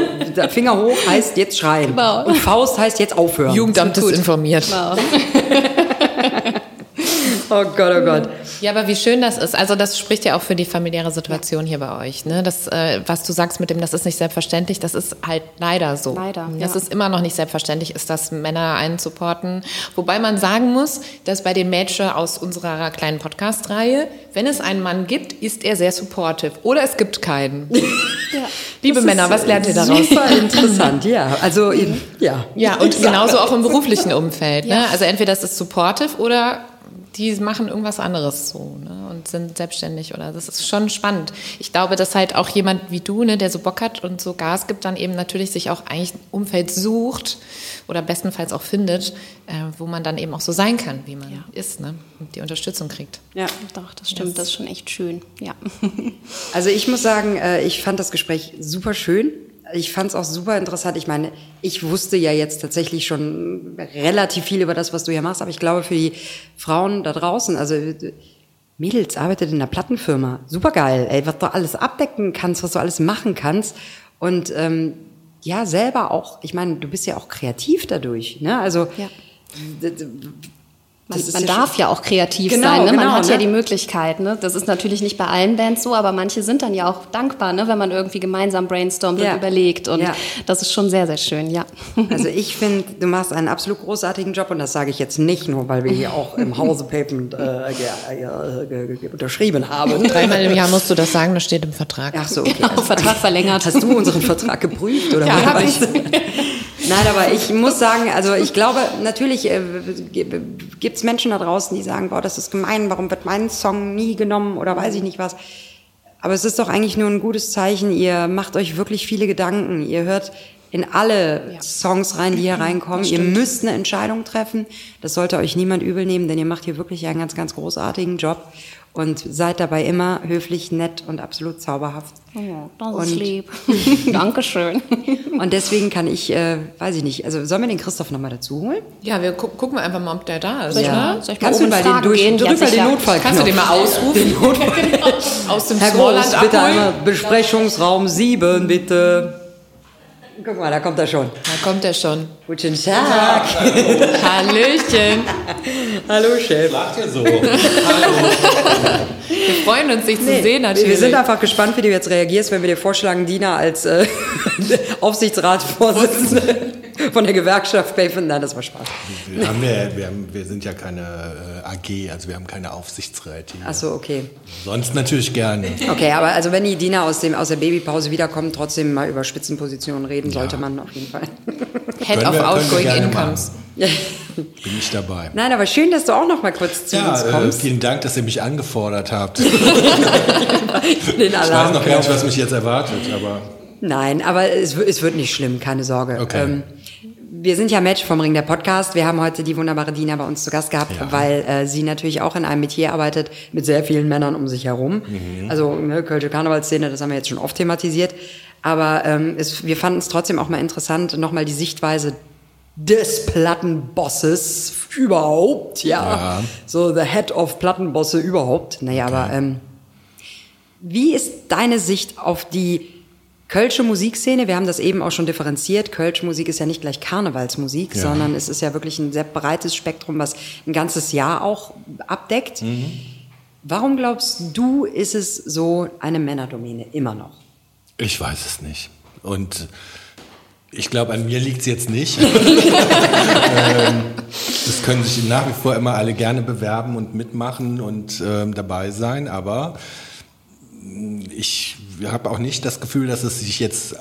Speaker 3: Finger hoch heißt jetzt schreien. Genau. Und Faust heißt jetzt aufhören.
Speaker 2: Jugendamt ist informiert. Genau.
Speaker 3: Oh Gott, oh Gott.
Speaker 2: Ja, aber wie schön das ist. Also das spricht ja auch für die familiäre Situation ja. hier bei euch. Ne? Das, äh, was du sagst mit dem, das ist nicht selbstverständlich, das ist halt leider so.
Speaker 4: Leider.
Speaker 2: Das ja. ist immer noch nicht selbstverständlich, ist, dass Männer einen supporten. Wobei man sagen muss, dass bei den Mädchen aus unserer kleinen Podcast-Reihe, wenn es einen Mann gibt, ist er sehr supportive. Oder es gibt keinen. Ja. Liebe Männer, was lernt ihr daraus?
Speaker 3: Super interessant, ja. Also, ja.
Speaker 2: Ja, und genauso auch im beruflichen Umfeld. Ne? Also entweder ist es supportive oder die machen irgendwas anderes so. Ne? und sind selbstständig oder das ist schon spannend. Ich glaube, dass halt auch jemand wie du, ne, der so Bock hat und so Gas gibt, dann eben natürlich sich auch eigentlich ein Umfeld sucht oder bestenfalls auch findet, äh, wo man dann eben auch so sein kann, wie man
Speaker 4: Ja.
Speaker 2: ist ne, und die Unterstützung kriegt.
Speaker 3: Ja.
Speaker 4: Doch, das stimmt, das ist schon echt schön. Ja.
Speaker 3: Also ich muss sagen, äh, ich fand das Gespräch super schön. Ich fand es auch super interessant. Ich meine, ich wusste ja jetzt tatsächlich schon relativ viel über das, was du hier machst, aber ich glaube für die Frauen da draußen, also Mädels arbeitet in einer Plattenfirma, super geil, ey, was du alles abdecken kannst, was du alles machen kannst und ähm, ja selber auch. Ich meine, du bist ja auch kreativ dadurch, ne? Also
Speaker 4: Ja. Man, man
Speaker 3: ja
Speaker 4: darf
Speaker 3: schon-
Speaker 4: ja auch kreativ
Speaker 3: Genau,
Speaker 4: sein. Ne? Man
Speaker 3: genau,
Speaker 4: hat ja
Speaker 3: ne?
Speaker 4: die Möglichkeit. Ne? Das ist natürlich nicht bei allen Bands so, aber manche sind dann ja auch dankbar, ne? wenn man irgendwie gemeinsam brainstormt
Speaker 3: Ja.
Speaker 4: und überlegt. Und
Speaker 3: Ja.
Speaker 4: das ist schon sehr, sehr schön, ja.
Speaker 3: Also ich finde, du machst einen absolut großartigen Job und das sage ich jetzt nicht nur, weil wir hier auch im Hause Pavement äh, äh, unterschrieben haben.
Speaker 2: Dreimal im Jahr musst du das sagen, das steht im Vertrag.
Speaker 3: Ach so, okay.
Speaker 4: Genau, Vertrag verlängert.
Speaker 3: Hast du unseren Vertrag geprüft oder
Speaker 2: Ja,
Speaker 3: was?
Speaker 2: hab ich.
Speaker 3: Nein, aber ich muss sagen, also ich glaube, natürlich äh, gibt es Menschen da draußen, die sagen, boah, das ist gemein, warum wird mein Song nie genommen oder weiß ich nicht was. Aber es ist doch eigentlich nur ein gutes Zeichen. Ihr macht euch wirklich viele Gedanken. Ihr hört in alle
Speaker 4: Ja.
Speaker 3: Songs rein, die hier reinkommen. Ihr müsst eine Entscheidung treffen. Das sollte euch niemand übel nehmen, denn ihr macht hier wirklich einen ganz, ganz großartigen Job und seid dabei immer höflich, nett und absolut zauberhaft.
Speaker 4: Oh, das
Speaker 3: Und-
Speaker 4: ist lieb. Dankeschön.
Speaker 3: Und deswegen kann ich, äh, weiß ich nicht, also sollen wir den Christoph nochmal dazu holen?
Speaker 2: Ja, wir gu gucken einfach mal, ob der da ist.
Speaker 4: Soll ich
Speaker 2: ne?
Speaker 4: mal- soll ich mal
Speaker 3: Kannst du mal den durch,
Speaker 4: gehen?
Speaker 3: Den
Speaker 4: ja-
Speaker 3: Notfallknopf.
Speaker 2: Kannst du den mal ausrufen? genau. Aus dem
Speaker 3: Herr Groß, bitte einmal Besprechungsraum 7, bitte. Guck mal, da kommt er schon.
Speaker 2: Da kommt er schon.
Speaker 3: Guten Tag.
Speaker 2: Hallöchen.
Speaker 3: Hallo, Chef.
Speaker 5: Lacht ihr so?
Speaker 2: Wir freuen uns, dich zu sehen natürlich.
Speaker 3: wir sind einfach gespannt, wie du jetzt reagierst, wenn wir dir vorschlagen, Dina als äh, Aufsichtsratsvorsitzende von der Gewerkschaft Pavement. Nein, das war Spaß.
Speaker 5: Wir, haben ja, wir, haben, wir sind ja keine äh, AG, also wir haben keine Aufsichtsräte. hier.
Speaker 3: Ach so, okay.
Speaker 5: Sonst natürlich gerne.
Speaker 3: Okay, aber also wenn die Dina aus, dem, aus der Babypause wiederkommt, trotzdem mal über Spitzenpositionen reden, sollte man auf jeden Fall.
Speaker 2: Head of Outgoing Incomes.
Speaker 5: Bin ich dabei.
Speaker 3: Nein, aber schön, dass du auch noch mal kurz zu uns
Speaker 5: Ja, äh,
Speaker 3: kommst.
Speaker 5: vielen Dank, dass ihr mich angefordert habt.
Speaker 3: Den
Speaker 5: Ich weiß noch gar nicht, was mich jetzt erwartet, aber
Speaker 3: Nein, aber es, es wird nicht schlimm, keine Sorge.
Speaker 5: Okay.
Speaker 3: Ähm, wir sind ja Match vom Ring, der Podcast. Wir haben heute die wunderbare Dina bei uns zu Gast gehabt,
Speaker 5: Ja.
Speaker 3: weil äh, sie natürlich auch in einem Metier arbeitet mit sehr vielen Männern um sich herum.
Speaker 5: Mhm.
Speaker 3: Also ne, Kölsche Karnevalsszene, das haben wir jetzt schon oft thematisiert. Aber ähm, es, wir fanden es trotzdem auch mal interessant, nochmal die Sichtweise des Plattenbosses überhaupt, ja.
Speaker 5: Ja.
Speaker 3: So the head of Plattenbosse überhaupt. Naja, aber ähm, wie ist deine Sicht auf die Kölsche Musikszene? Wir haben das eben auch schon differenziert. Kölsche Musik ist ja nicht gleich Karnevalsmusik,
Speaker 5: Ja.
Speaker 3: sondern es ist ja wirklich ein sehr breites Spektrum, was ein ganzes Jahr auch abdeckt. Warum glaubst du, ist es so eine Männerdomäne immer noch?
Speaker 5: ich weiß es nicht. Und ich glaube, an mir liegt es jetzt nicht. ähm, das können sich nach wie vor immer alle gerne bewerben und mitmachen und ähm, dabei sein, aber ich habe auch nicht das Gefühl, dass es sich jetzt äh,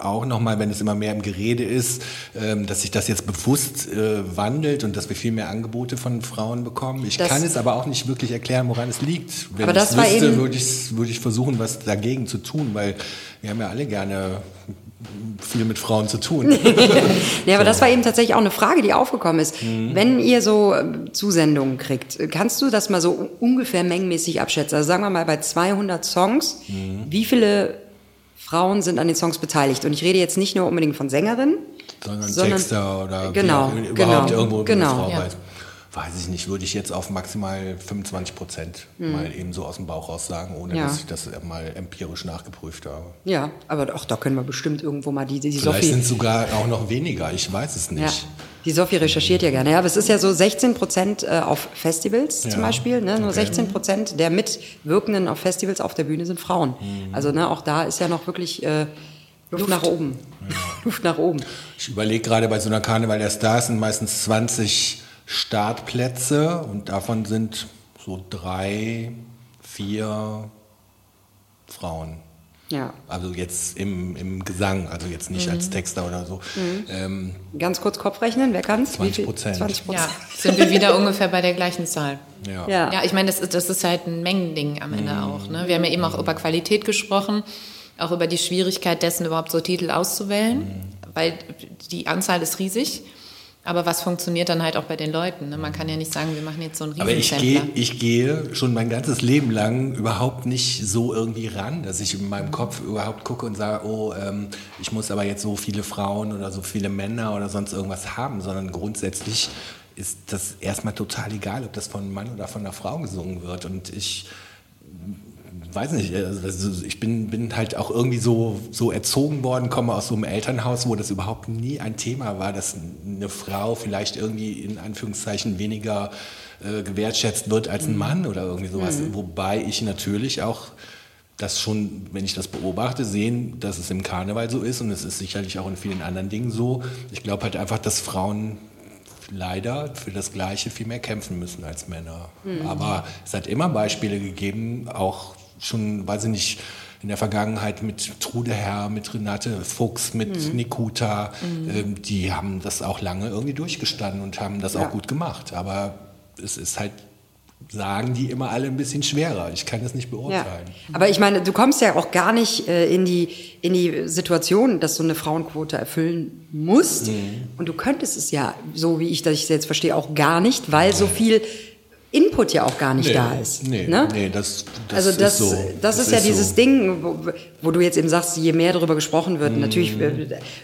Speaker 5: auch nochmal, wenn es immer mehr im Gerede ist, ähm, dass sich das jetzt bewusst äh, wandelt und dass wir viel mehr Angebote von Frauen bekommen. Ich
Speaker 3: Das-
Speaker 5: kann es aber auch nicht wirklich erklären, woran es liegt. Wenn
Speaker 3: Aber das
Speaker 5: wüsste, würde ich, würde ich versuchen, was dagegen zu tun, weil wir haben ja alle gerne viel mit Frauen zu tun.
Speaker 3: Ja, aber das war eben tatsächlich auch eine Frage, die aufgekommen ist.
Speaker 5: Mhm.
Speaker 3: Wenn ihr so ähm, Zusendungen kriegt, äh, kannst du das mal so ungefähr mengenmäßig abschätzen? Also sagen wir mal bei 200 Songs,
Speaker 5: Mhm.
Speaker 3: wie viele Frauen sind an den Songs beteiligt? Und ich rede jetzt nicht nur unbedingt von Sängerinnen,
Speaker 5: sondern,
Speaker 3: Sondern-
Speaker 5: Texter oder
Speaker 3: Genau, genau,
Speaker 5: überhaupt irgendwo
Speaker 3: genau.
Speaker 5: eine Frau
Speaker 2: Ja.
Speaker 5: Weiß ich nicht, würde ich jetzt auf maximal 25 Prozent mal eben so aus dem Bauch raus sagen, ohne
Speaker 3: Mhm. Ja.
Speaker 5: dass ich das mal empirisch nachgeprüft habe.
Speaker 3: Ja, aber auch da können wir bestimmt irgendwo mal die, die
Speaker 5: Vielleicht
Speaker 3: Sophie.
Speaker 5: sind es sogar auch noch weniger, ich weiß es nicht.
Speaker 3: Ja, die Sophie recherchiert ja gerne. Ja, aber es ist ja so 16 Prozent äh, auf Festivals zum
Speaker 5: Ja,
Speaker 3: Beispiel. Ne? Nur
Speaker 5: okay.
Speaker 3: 16 Prozent der Mitwirkenden auf Festivals auf der Bühne sind Frauen.
Speaker 5: Mhm.
Speaker 3: Also ne, auch da ist ja noch wirklich äh, Luft, nach oben. Luft nach oben.
Speaker 5: Ich überlege gerade bei so einer Karneval der Stars sind meistens 20 Startplätze und davon sind so drei, vier Frauen.
Speaker 3: Ja.
Speaker 5: Also jetzt im, im Gesang, also jetzt nicht als Texter oder so. Ähm,
Speaker 3: Ganz kurz Kopf rechnen, wer kann's?
Speaker 5: 20
Speaker 3: Wie viel?
Speaker 5: Prozent.
Speaker 3: 20
Speaker 2: Ja,
Speaker 3: Prozent.
Speaker 2: sind wir wieder ungefähr bei der gleichen Zahl.
Speaker 5: ja.
Speaker 3: Ja.
Speaker 2: Ja, ich meine, das ist, das ist halt ein Mengending am Ende auch. Ne? Wir haben ja eben auch über Qualität gesprochen, auch über die Schwierigkeit dessen, überhaupt so Titel auszuwählen, weil die Anzahl ist riesig. Aber was funktioniert dann halt auch bei den Leuten? Ne? Man kann ja nicht sagen, wir machen jetzt so einen
Speaker 5: Aber ich gehe, ich gehe schon mein ganzes Leben lang überhaupt nicht so irgendwie ran, dass ich in meinem Kopf überhaupt gucke und sage, oh, ähm, ich muss aber jetzt so viele Frauen oder so viele Männer oder sonst irgendwas haben, sondern grundsätzlich ist das erstmal total egal, ob das von einem Mann oder von einer Frau gesungen wird. Und ich weiß nicht, also ich bin, bin halt auch irgendwie so, so erzogen worden, komme aus so einem Elternhaus, wo das überhaupt nie ein Thema war, dass eine Frau vielleicht irgendwie in Anführungszeichen weniger äh, gewertschätzt wird als ein Mann oder irgendwie sowas. Wobei ich natürlich auch das schon, wenn ich das beobachte, sehen, dass es im Karneval so ist und es ist sicherlich auch in vielen anderen Dingen so. Ich glaube halt einfach, dass Frauen leider für das Gleiche viel mehr kämpfen müssen als Männer. Aber es hat immer Beispiele gegeben, auch schon, weiß ich nicht, in der Vergangenheit mit Trude Herr, mit Renate Fuchs, mit Nikuta, ähm, die haben das auch lange irgendwie durchgestanden und haben das
Speaker 3: Ja.
Speaker 5: auch gut gemacht. Aber es ist halt, sagen die immer alle ein bisschen schwerer. Ich kann das nicht
Speaker 3: Ja.
Speaker 5: beurteilen.
Speaker 3: Aber ich meine, du kommst ja auch gar nicht äh, in, die, in die Situation, dass du eine Frauenquote erfüllen musst.
Speaker 5: Mhm.
Speaker 3: Und du könntest es ja, so wie ich das jetzt verstehe, auch gar nicht, weil so viel Input ja auch gar nicht
Speaker 5: Nee,
Speaker 3: da ist.
Speaker 5: nee,
Speaker 3: ne?
Speaker 5: nee, das- das
Speaker 3: also das,
Speaker 5: ist so.
Speaker 3: das,
Speaker 5: Das
Speaker 3: ist ja
Speaker 5: ist
Speaker 3: dieses
Speaker 5: so.
Speaker 3: Ding, wo, wo du jetzt eben sagst, je mehr darüber gesprochen wird,
Speaker 5: Mhm.
Speaker 3: natürlich, äh,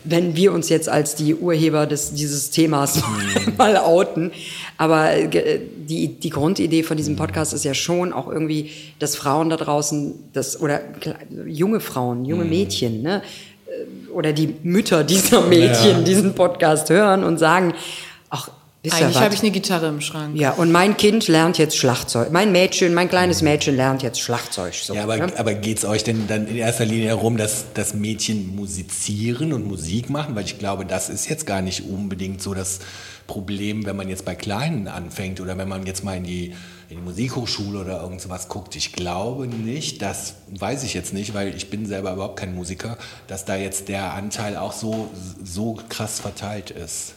Speaker 3: wenn wir uns jetzt als die Urheber des, dieses Themas
Speaker 5: Mhm.
Speaker 3: mal outen, aber äh, die, die Grundidee von diesem Podcast ist ja schon auch irgendwie, dass Frauen da draußen, das, oder junge Frauen, junge
Speaker 5: Mhm.
Speaker 3: Mädchen, ne, äh, oder die Mütter dieser Mädchen
Speaker 5: Ja.
Speaker 3: diesen Podcast hören und sagen, ihr
Speaker 2: Eigentlich habe ich eine Gitarre im Schrank.
Speaker 3: Ja, und mein Kind lernt jetzt Schlagzeug. Mein Mädchen, mein kleines Mädchen lernt jetzt Schlagzeug. So,
Speaker 5: Ja, aber,
Speaker 3: ne?
Speaker 5: aber geht es euch denn dann in erster Linie darum, dass, dass Mädchen musizieren und Musik machen? Weil ich glaube, das ist jetzt gar nicht unbedingt so das Problem, wenn man jetzt bei Kleinen anfängt oder wenn man jetzt mal in die, in die Musikhochschule oder irgend sowas guckt. Ich glaube nicht, das weiß ich jetzt nicht, weil ich bin selber überhaupt kein Musiker, dass da jetzt der Anteil auch so, so krass verteilt ist.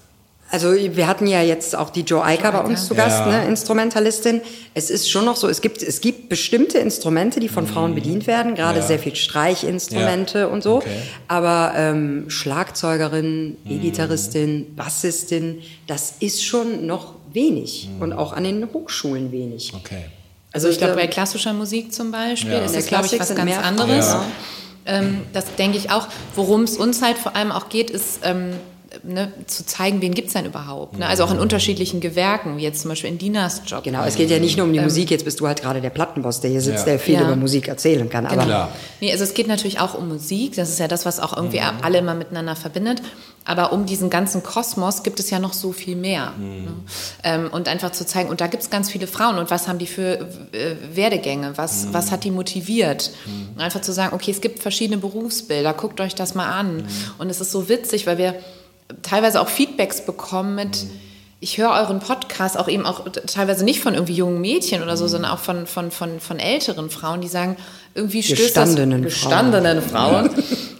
Speaker 3: Also wir hatten ja jetzt auch die Joe Eiker bei uns zu Gast,
Speaker 5: Ja.
Speaker 3: ne, Instrumentalistin. Es ist schon noch so, es gibt, es gibt bestimmte Instrumente, die von Frauen bedient werden, gerade
Speaker 5: Ja.
Speaker 3: sehr viel Streichinstrumente
Speaker 5: Ja.
Speaker 3: und so.
Speaker 5: Okay.
Speaker 3: Aber ähm, Schlagzeugerin, E-Gitarristin, Bassistin, das ist schon noch wenig und auch an den Hochschulen wenig.
Speaker 5: Okay.
Speaker 2: Also ich glaube, bei klassischer Musik zum Beispiel
Speaker 5: Ja.
Speaker 2: ist das, glaube ich, was ganz
Speaker 3: mehr
Speaker 2: anderes. Ähm, das denke ich auch. Worum es uns halt vor allem auch geht, ist ähm, ne, zu zeigen, wen gibt es denn überhaupt. Ne? Also auch in unterschiedlichen Gewerken, wie jetzt zum Beispiel in Dinas Job.
Speaker 3: Genau, es geht ja nicht nur um die Musik, jetzt bist du halt gerade der Plattenboss, der hier sitzt,
Speaker 5: Ja.
Speaker 3: der viel
Speaker 2: Ja.
Speaker 3: über Musik erzählen kann. Aber
Speaker 5: Klar.
Speaker 2: Nee, also es geht natürlich auch um Musik, das ist ja das, was auch irgendwie alle immer miteinander verbindet. Aber um diesen ganzen Kosmos gibt es ja noch so viel mehr. Ne? Ähm, und einfach zu zeigen, und da gibt es ganz viele Frauen und was haben die für äh, Werdegänge, was, was hat die motiviert? Und einfach zu sagen, okay, es gibt verschiedene Berufsbilder, guckt euch das mal an. Und es ist so witzig, weil wir teilweise auch Feedbacks bekommen mit, ich höre euren Podcast auch eben auch teilweise nicht von irgendwie jungen Mädchen oder so, sondern auch von, von, von, von älteren Frauen, die sagen, irgendwie stößt
Speaker 3: Gestandenen
Speaker 2: das,
Speaker 3: Frauen.
Speaker 2: gestandenen Frauen. Äh,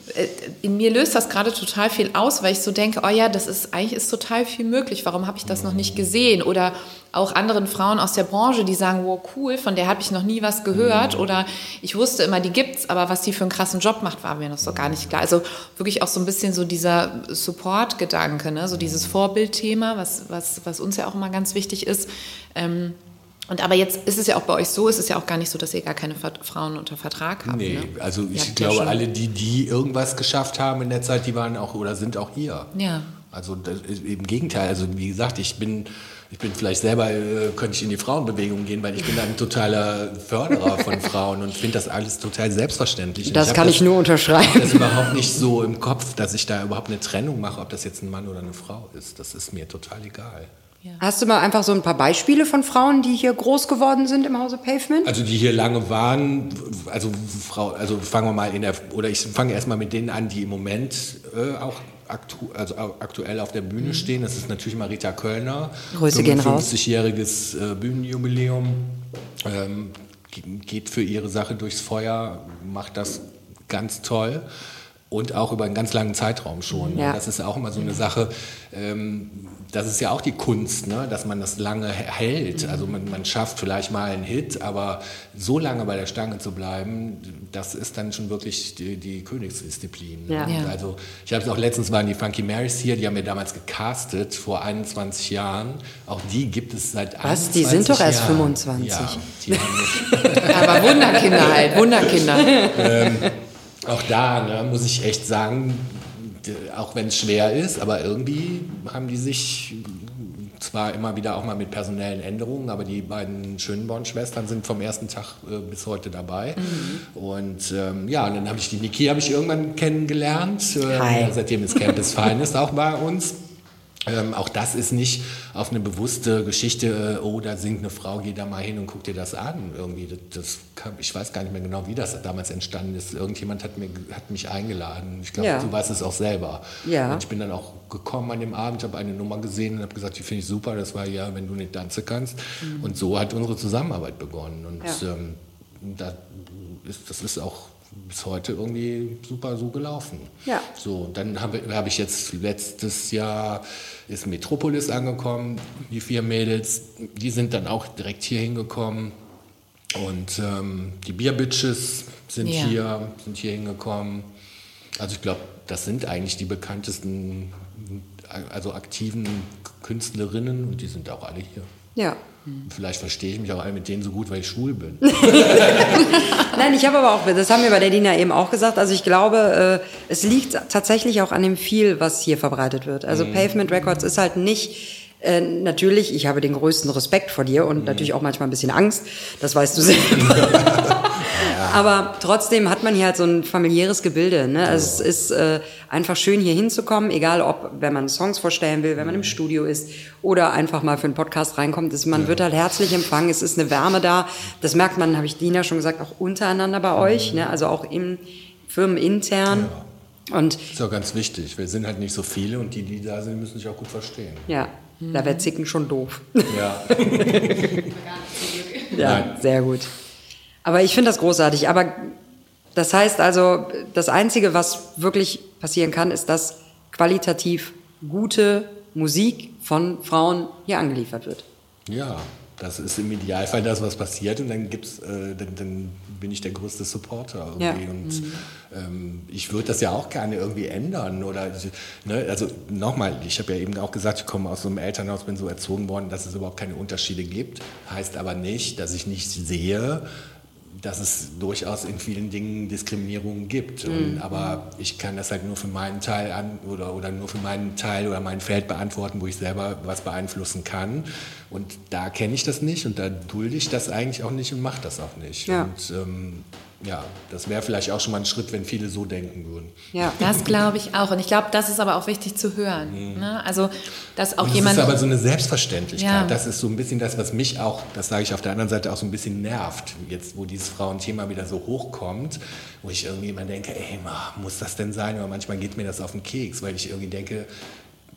Speaker 2: In mir löst das gerade total viel aus, weil ich so denke, oh ja, das ist eigentlich ist total viel möglich. Warum habe ich das noch nicht gesehen? Oder auch anderen Frauen aus der Branche, die sagen, wow, cool, von der habe ich noch nie was gehört. Oder ich wusste immer, die gibt's, aber was die für einen krassen Job macht, war mir noch so gar nicht klar. Also wirklich auch so ein bisschen so dieser Support-Gedanke, ne? so dieses Vorbildthema, was, was, was uns ja auch immer ganz wichtig ist. Ähm, und aber jetzt ist es ja auch bei euch so, es ist ja auch gar nicht so, dass ihr gar keine Frauen unter Vertrag habt.
Speaker 5: Nee,
Speaker 2: ne?
Speaker 5: also ich
Speaker 2: ja
Speaker 5: glaube, alle, die, die irgendwas geschafft haben in der Zeit, die waren auch oder sind auch hier.
Speaker 2: Ja.
Speaker 5: Also das, im Gegenteil, also wie gesagt, ich bin, ich bin vielleicht selber, äh, könnte ich in die Frauenbewegung gehen, weil ich bin ein totaler Förderer von Frauen und finde das alles total selbstverständlich.
Speaker 3: Das
Speaker 5: hab
Speaker 3: kann ich nur unterschreiben.
Speaker 5: das überhaupt nicht so im Kopf, dass ich da überhaupt eine Trennung mache, ob das jetzt ein Mann oder eine Frau ist. Das ist mir total egal.
Speaker 3: Hast du mal einfach so ein paar Beispiele von Frauen, die hier groß geworden sind im Hause Pavement?
Speaker 5: Also die hier lange waren, also Frau, also fangen wir mal in der, oder ich fange erstmal mit denen an, die im Moment äh, auch aktu, also aktuell auf der Bühne stehen. Das ist natürlich Marita Kölner.
Speaker 3: Grüße gehen raus.
Speaker 5: 50-jähriges äh, Bühnenjubiläum. Ähm, ge- geht für ihre Sache durchs Feuer, macht das ganz toll und auch über einen ganz langen Zeitraum schon.
Speaker 3: Ja.
Speaker 5: Das ist auch immer so eine Sache, ähm, das ist ja auch die Kunst, ne? dass man das lange hält. Also man, man schafft vielleicht mal einen Hit, aber so lange bei der Stange zu bleiben, das ist dann schon wirklich die, die Königsdisziplin. ne?
Speaker 3: Ja.
Speaker 2: Ja.
Speaker 5: Also ich habe es auch letztens waren die Funky Marys hier, die haben wir damals gecastet vor 21 Jahren. Auch die gibt es seit
Speaker 3: Was? Die
Speaker 5: 21
Speaker 3: sind doch erst
Speaker 5: Jahren.
Speaker 3: 25.
Speaker 5: Ja, die
Speaker 2: Aber Wunderkinder halt, Wunderkinder.
Speaker 5: Auch da ne, muss ich echt sagen, auch wenn es schwer ist, aber irgendwie haben die sich zwar immer wieder auch mal mit personellen Änderungen, aber die beiden Schönborn-Schwestern sind vom ersten Tag äh, bis heute dabei. Und ähm, ja, und dann habe ich die Niki habe ich irgendwann kennengelernt.
Speaker 3: Hi.
Speaker 5: Seitdem ist Campus Finest auch bei uns. Ähm, auch das ist nicht auf eine bewusste Geschichte, äh, oh, da singt eine Frau, geh da mal hin und guck dir das an. Irgendwie, das, das kam, ich weiß gar nicht mehr genau, wie das damals entstanden ist. Irgendjemand hat, mir, hat mich eingeladen. Ich glaube,
Speaker 3: Ja.
Speaker 5: du weißt es auch selber.
Speaker 3: Ja.
Speaker 5: Und ich bin dann auch gekommen an dem Abend, habe eine Nummer gesehen und habe gesagt, die finde ich super. Das war ja, wenn du nicht tanzen kannst. Und so hat unsere Zusammenarbeit begonnen. Und
Speaker 3: Mhm. Ja.
Speaker 5: ähm, da ist, das ist auch bis heute irgendwie super so gelaufen.
Speaker 3: Ja.
Speaker 5: So, dann habe hab ich jetzt letztes Jahr ist Metropolis angekommen, die vier Mädels, die sind dann auch direkt hier hingekommen. Und ähm, die Bierbitches sind
Speaker 2: Ja.
Speaker 5: hier, sind hier hingekommen. Also ich glaube, das sind eigentlich die bekanntesten, also aktiven Künstlerinnen und die sind auch alle hier.
Speaker 3: Ja.
Speaker 5: Vielleicht verstehe ich mich auch alle mit denen so gut, weil ich schwul bin.
Speaker 3: Nein, ich habe aber auch, das haben wir bei der Dina eben auch gesagt, also ich glaube, äh, es liegt tatsächlich auch an dem viel, was hier verbreitet wird. Also Pavement Records ist halt nicht, äh, natürlich, ich habe den größten Respekt vor dir und natürlich auch manchmal ein bisschen Angst, das weißt du selber. Aber trotzdem hat man hier halt so ein familiäres Gebilde. Ne? Also es ist äh, einfach schön, hier hinzukommen, egal ob, wenn man Songs vorstellen will, wenn man im Studio ist oder einfach mal für einen Podcast reinkommt. Ist, man wird halt herzlich empfangen, es ist eine Wärme da. Das merkt man, habe ich Dina schon gesagt, auch untereinander bei euch, ne? also auch im Firmenintern. Und
Speaker 5: Ist auch ganz wichtig. Wir sind halt nicht so viele und die, die da sind, müssen sich auch gut verstehen.
Speaker 3: ja, da wäre Zicken schon doof.
Speaker 5: Ja.
Speaker 3: Ja,
Speaker 5: Nein.
Speaker 3: sehr gut. Aber ich finde das großartig. Aber das heißt also, das Einzige, was wirklich passieren kann, ist, dass qualitativ gute Musik von Frauen hier angeliefert wird.
Speaker 5: Ja, das ist im Idealfall das, was passiert und dann gibt's, äh, dann, dann bin ich der größte Supporter irgendwie
Speaker 3: Ja.
Speaker 5: und ähm, ich würde das ja auch gerne irgendwie ändern oder ne, also nochmal, ich habe ja eben auch gesagt, ich komme aus so einem Elternhaus, bin so erzogen worden, dass es überhaupt keine Unterschiede gibt, heißt aber nicht, dass ich nicht sehe, dass es durchaus in vielen Dingen Diskriminierungen gibt. Und, aber ich kann das halt nur für meinen Teil an oder, oder nur für meinen Teil oder mein Feld beantworten, wo ich selber was beeinflussen kann. Und da kenne ich das nicht und da dulde ich das eigentlich auch nicht und mache das auch nicht.
Speaker 3: Ja.
Speaker 5: Und ähm, ja, das wäre vielleicht auch schon mal ein Schritt, wenn viele so denken würden.
Speaker 3: Ja.
Speaker 2: Das glaube ich auch. Und ich glaube, das ist aber auch wichtig zu hören. Ne? Also, dass auch
Speaker 5: Und
Speaker 2: jemand.
Speaker 5: Das ist aber so eine Selbstverständlichkeit.
Speaker 2: Ja.
Speaker 5: Das ist so ein bisschen das, was mich auch, das sage ich auf der anderen Seite auch so ein bisschen nervt, jetzt wo dieses Frauenthema wieder so hochkommt, wo ich irgendwie immer denke, ey, muss das denn sein? Aber manchmal geht mir das auf den Keks, weil ich irgendwie denke,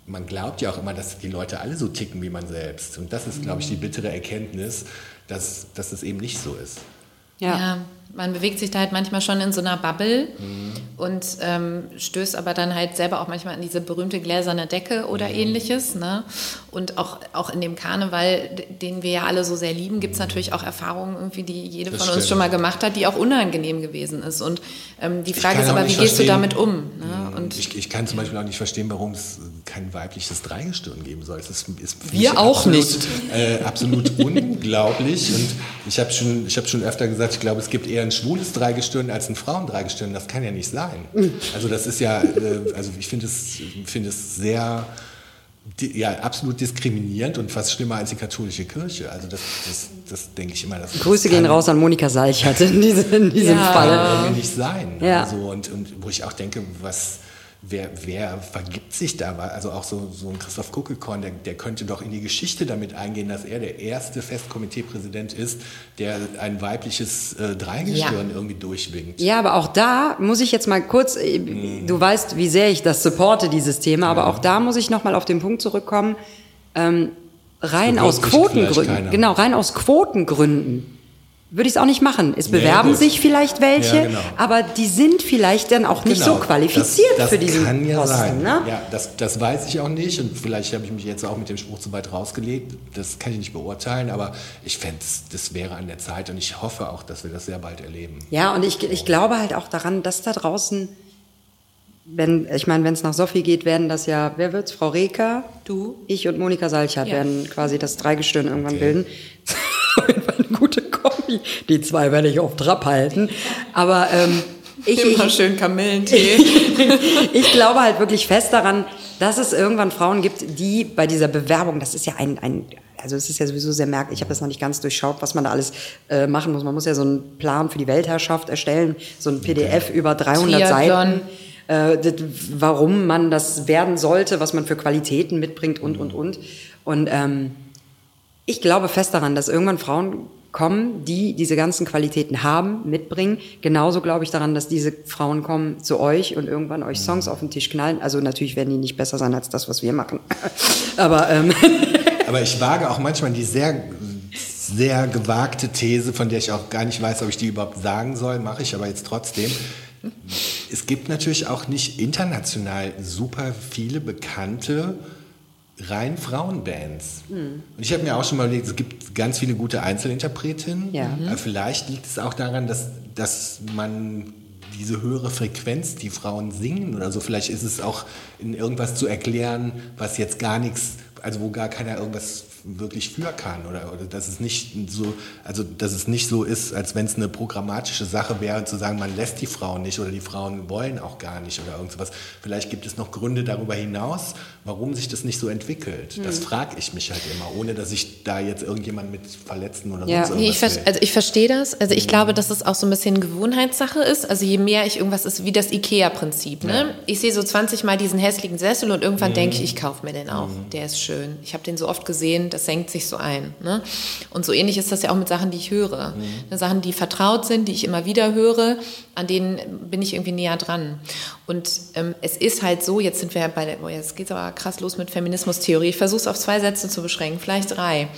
Speaker 5: man glaubt ja auch immer, dass die Leute alle so ticken wie man selbst. Und das ist, glaube ich, die bittere Erkenntnis, dass, dass es eben nicht so ist.
Speaker 3: Ja.
Speaker 2: Ja. Man bewegt sich da halt manchmal schon in so einer Bubble
Speaker 5: Mhm.
Speaker 2: und ähm, stößt aber dann halt selber auch manchmal an diese berühmte gläserne Decke oder
Speaker 5: Mhm.
Speaker 2: ähnliches. Ne? Und auch, auch in dem Karneval, den wir ja alle so sehr lieben, gibt es natürlich auch Erfahrungen, irgendwie, die jede
Speaker 5: Das
Speaker 2: von uns
Speaker 5: stimmt.
Speaker 2: schon mal gemacht hat, die auch unangenehm gewesen ist. Und ähm, die Frage ist aber, wie
Speaker 5: nicht
Speaker 2: gehst du
Speaker 5: verstehen-
Speaker 2: damit um? Ne? Und
Speaker 5: Ich, ich kann zum Beispiel auch nicht verstehen, warum es kein weibliches Dreigestirn geben soll. Es ist, ist
Speaker 2: Wir auch
Speaker 5: absolut,
Speaker 2: nicht.
Speaker 5: Äh, absolut unglaublich. Und ich habe schon, ich hab schon öfter gesagt, ich glaube, es gibt eher ein schwules Dreigestirn als ein Frauendreigestirn. Das kann ja nicht sein. Also das ist ja, äh, also ich finde es, finde es sehr ja, absolut diskriminierend und fast schlimmer als die katholische Kirche. Also das, das, das denke ich immer. Das
Speaker 3: Grüße
Speaker 5: das
Speaker 3: gehen raus an Monika Seichert in, diese, in diesem
Speaker 2: Ja.
Speaker 3: Fall.
Speaker 5: kann irgendwie nicht sein.
Speaker 3: Ja.
Speaker 5: Also, und, und wo ich auch denke, was, wer, wer vergibt sich da? Also auch so, so ein Christoph Kuckelkorn, der, der könnte doch in die Geschichte damit eingehen, dass er der erste Festkomiteepräsident ist, der ein weibliches äh, Dreigestirn irgendwie durchwinkt.
Speaker 3: Ja, aber auch da muss ich jetzt mal kurz,
Speaker 5: Mhm.
Speaker 3: du weißt, wie sehr ich das supporte, dieses Thema, aber auch da muss ich nochmal auf den Punkt zurückkommen, ähm, rein aus Quotengründen, genau, rein aus Quotengründen würde ich es auch nicht machen. Es
Speaker 5: Nee,
Speaker 3: bewerben
Speaker 5: gut.
Speaker 3: sich vielleicht welche,
Speaker 5: Ja, genau.
Speaker 3: aber die sind vielleicht dann auch nicht so
Speaker 5: Genau,
Speaker 3: qualifiziert
Speaker 5: das, das
Speaker 3: für diesen
Speaker 5: kann ja
Speaker 3: Posten.
Speaker 5: sein.
Speaker 3: Ne?
Speaker 5: Ja, das, das weiß ich auch nicht und vielleicht habe ich mich jetzt auch mit dem Spruch zu weit rausgelegt. Das kann ich nicht beurteilen, aber ich fände, das wäre an der Zeit und ich hoffe auch, dass wir das sehr bald erleben.
Speaker 3: Ja, und ich, ich glaube halt auch daran, dass da draußen, wenn, ich meine, wenn es nach Sophie geht, werden das ja, wer wird's? Frau Reker,
Speaker 2: Du.
Speaker 3: ich und Monika Salchert
Speaker 2: Ja.
Speaker 3: werden quasi das Dreigestirn irgendwann bilden. Auf jeden Fall eine gute Kombi. Die zwei werde ich auf Trab halten. Aber ähm, ich,
Speaker 2: Immer
Speaker 3: ich,
Speaker 2: schön Kamillentee.
Speaker 3: ich glaube halt wirklich fest daran, dass es irgendwann Frauen gibt, die bei dieser Bewerbung, das ist ja ein, ein also es ist ja sowieso sehr merkwürdig, ich habe das noch nicht ganz durchschaut, was man da alles äh, machen muss. Man muss ja so einen Plan für die Weltherrschaft erstellen, so ein PDF über 300
Speaker 2: Triathlon.
Speaker 3: Seiten, äh, das, warum man das werden sollte, was man für Qualitäten mitbringt und, und, und. Und ähm, ich glaube fest daran, dass irgendwann Frauen kommen, die diese ganzen Qualitäten haben, mitbringen. Genauso glaube ich daran, dass diese Frauen kommen zu euch und irgendwann euch Songs auf den Tisch knallen. Also natürlich werden die nicht besser sein als das, was wir machen. Aber ähm,
Speaker 5: Aber ich wage auch manchmal die sehr, sehr gewagte These, von der ich auch gar nicht weiß, ob ich die überhaupt sagen soll, mache ich aber jetzt trotzdem. Es gibt natürlich auch nicht international super viele bekannte rein Frauenbands. Und ich habe mir auch schon mal überlegt, es gibt ganz viele gute Einzelinterpretinnen.
Speaker 3: Ja.
Speaker 5: Aber vielleicht liegt es auch daran, dass, dass man diese höhere Frequenz, die Frauen singen oder so, vielleicht ist es auch in irgendwas zu erklären, was jetzt gar nichts, also wo gar keiner irgendwas wirklich für kann oder, oder dass es nicht so, also dass es nicht so ist, als wenn es eine programmatische Sache wäre, zu sagen, man lässt die Frauen nicht oder die Frauen wollen auch gar nicht oder irgendwas. Vielleicht gibt es noch Gründe darüber hinaus, warum sich das nicht so entwickelt. Das frage ich mich halt immer, ohne dass ich da jetzt irgendjemand mit verletzen oder
Speaker 3: Ja.
Speaker 5: sonst irgendwas will.
Speaker 2: also ich verstehe das. Also ich glaube, dass es auch so ein bisschen Gewohnheitssache ist. Also je mehr ich irgendwas ist, wie das IKEA-Prinzip. Ne? Ich sehe so 20 Mal diesen hässlichen Sessel und irgendwann denke ich, ich kaufe mir den auch. Der ist schön. Ich habe den so oft gesehen, das senkt sich so ein. Ne? Und so ähnlich ist das ja auch mit Sachen, die ich höre. Ne, Sachen, die vertraut sind, die ich immer wieder höre, an denen bin ich irgendwie näher dran. Und ähm, es ist halt so, jetzt sind wir bei der, oh, jetzt geht's aber krass los mit Feminismustheorie. Ich versuche es auf zwei Sätze zu beschränken, vielleicht drei.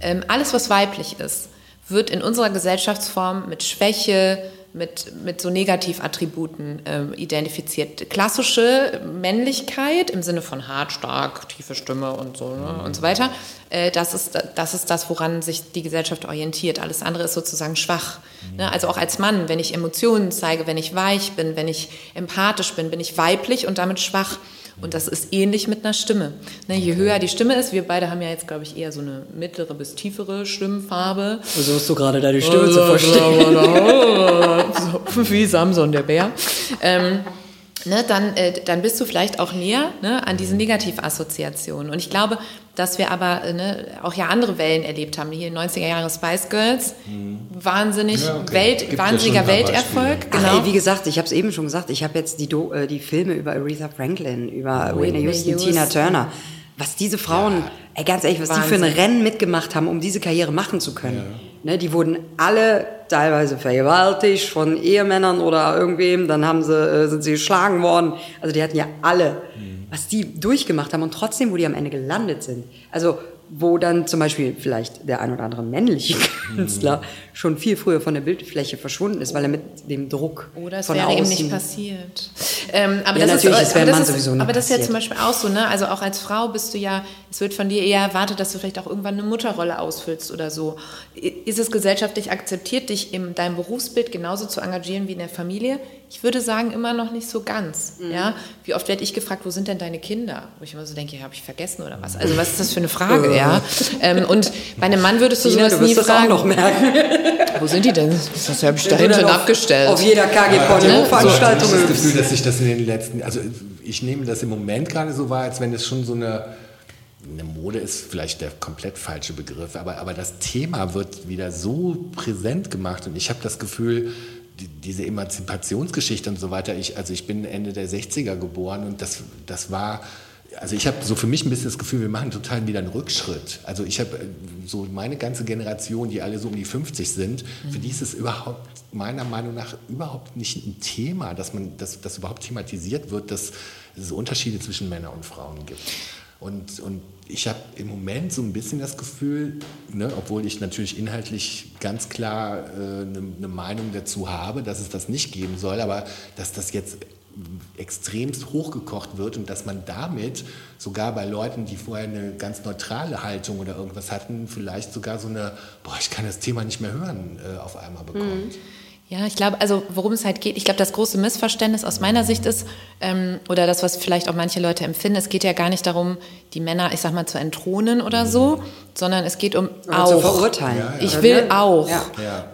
Speaker 2: Ähm, alles, was weiblich ist, wird in unserer Gesellschaftsform mit Schwäche, mit, mit so Negativattributen ähm, identifiziert. Klassische Männlichkeit im Sinne von hart, stark, tiefe Stimme und so ne, und so weiter, äh, das, ist, das ist das, woran sich die Gesellschaft orientiert. Alles andere ist sozusagen schwach. Ne? Also auch als Mann, wenn ich Emotionen zeige, wenn ich weich bin, wenn ich empathisch bin, bin ich weiblich und damit schwach. Und das ist ähnlich mit einer Stimme. Ne, je höher die Stimme ist, wir beide haben ja jetzt, glaube ich, eher so eine mittlere bis tiefere Stimmfarbe.
Speaker 3: versuchst du gerade deine
Speaker 2: Stimme zu verstehen. so, wie Samson der Bär. Ähm, ne, dann, äh, dann bist du vielleicht auch näher ne, an diesen Negativassoziationen. Und ich glaube, dass wir aber äh, ne, auch ja andere Wellen erlebt haben. Hier 90er Jahre Spice Girls, wahnsinnig
Speaker 5: Mhm. Ja, okay.
Speaker 2: Welt,
Speaker 5: Gibt ja
Speaker 2: wahnsinniger Welterfolg. Genau.
Speaker 3: Ach, ey, wie gesagt, ich habe es eben schon gesagt, ich habe jetzt die, Do äh, die Filme über Aretha Franklin, über Whitney
Speaker 2: Whitney
Speaker 3: Houston,
Speaker 2: Houston.
Speaker 3: Tina Turner. Was diese Frauen, ey, ganz ehrlich, was die für ein
Speaker 2: Wahnsinn.
Speaker 3: Rennen mitgemacht haben, um diese Karriere machen zu können. Ne, die wurden alle teilweise vergewaltigt von Ehemännern oder irgendwem, dann haben sie, äh, sind sie geschlagen worden. Also die hatten ja alle, was die durchgemacht haben und trotzdem, wo die am Ende gelandet sind. Also wo dann zum Beispiel vielleicht der ein oder andere männliche Künstler schon viel früher von der Bildfläche verschwunden ist, weil er mit dem Druck
Speaker 2: Oder es
Speaker 3: von
Speaker 2: wäre
Speaker 3: außen
Speaker 2: eben nicht passiert. Ähm, aber
Speaker 3: Ja,
Speaker 2: das
Speaker 3: natürlich,
Speaker 2: ist,
Speaker 3: es wäre
Speaker 2: aber das
Speaker 3: Mann
Speaker 2: ist,
Speaker 3: sowieso nie
Speaker 2: Aber das ist ja zum Beispiel auch so, ne? Also auch als Frau bist du ja, es wird von dir eher erwartet, dass du vielleicht auch irgendwann eine Mutterrolle ausfüllst oder so. Ist es gesellschaftlich akzeptiert, dich in deinem Berufsbild genauso zu engagieren wie in der Familie? Ich würde sagen, immer noch nicht so ganz.
Speaker 3: Mhm.
Speaker 2: Ja? Wie oft werde ich gefragt, wo sind denn deine Kinder? Wo ich immer so denke, ja, habe ich vergessen oder was? Also was ist das für eine Frage, ja? Ähm, und bei einem Mann würdest du
Speaker 3: Tina,
Speaker 2: sowas
Speaker 3: du
Speaker 2: nie
Speaker 3: wirst das auch
Speaker 2: fragen.
Speaker 3: noch merken.
Speaker 2: Wo sind die denn? Das habe ich da hinten abgestellt.
Speaker 3: Auf jeder KG
Speaker 5: So,
Speaker 3: Porno-Veranstaltung
Speaker 5: ich habe das. Gefühl, dass sich das in den letzten, also ich nehme das im Moment gerade so wahr, als wenn es schon so eine, eine Mode ist, vielleicht der komplett falsche Begriff, aber, aber das Thema wird wieder so präsent gemacht und ich habe das Gefühl, die, diese Emanzipationsgeschichte und so weiter, ich, also ich bin Ende der 60er geboren und das, das war, also ich habe so für mich ein bisschen das Gefühl, wir machen total wieder einen Rückschritt. Also ich habe äh, so meine ganze Generation, die alle so um die 50 sind, für die ist es überhaupt meiner Meinung nach überhaupt nicht ein Thema, dass man, dass das überhaupt thematisiert wird, dass es Unterschiede zwischen Männern und Frauen gibt. Und, und ich habe im Moment so ein bisschen das Gefühl, ne, obwohl ich natürlich inhaltlich ganz klar eine äh, ne Meinung dazu habe, dass es das nicht geben soll, aber dass das jetzt extremst hochgekocht wird und dass man damit sogar bei Leuten, die vorher eine ganz neutrale Haltung oder irgendwas hatten, vielleicht sogar so eine, boah, ich kann das Thema nicht mehr hören, äh, auf einmal bekommt. Mhm.
Speaker 2: Ja, ich glaube, also worum es halt geht, ich glaube, das große Missverständnis aus meiner Sicht ist, ähm, oder das, was vielleicht auch manche Leute empfinden, es geht ja gar nicht darum, die Männer, ich sag mal, zu entthronen oder so, sondern es geht um
Speaker 3: oder auch. Zu verurteilen. Ja,
Speaker 2: ja. Ich will auch. Ja.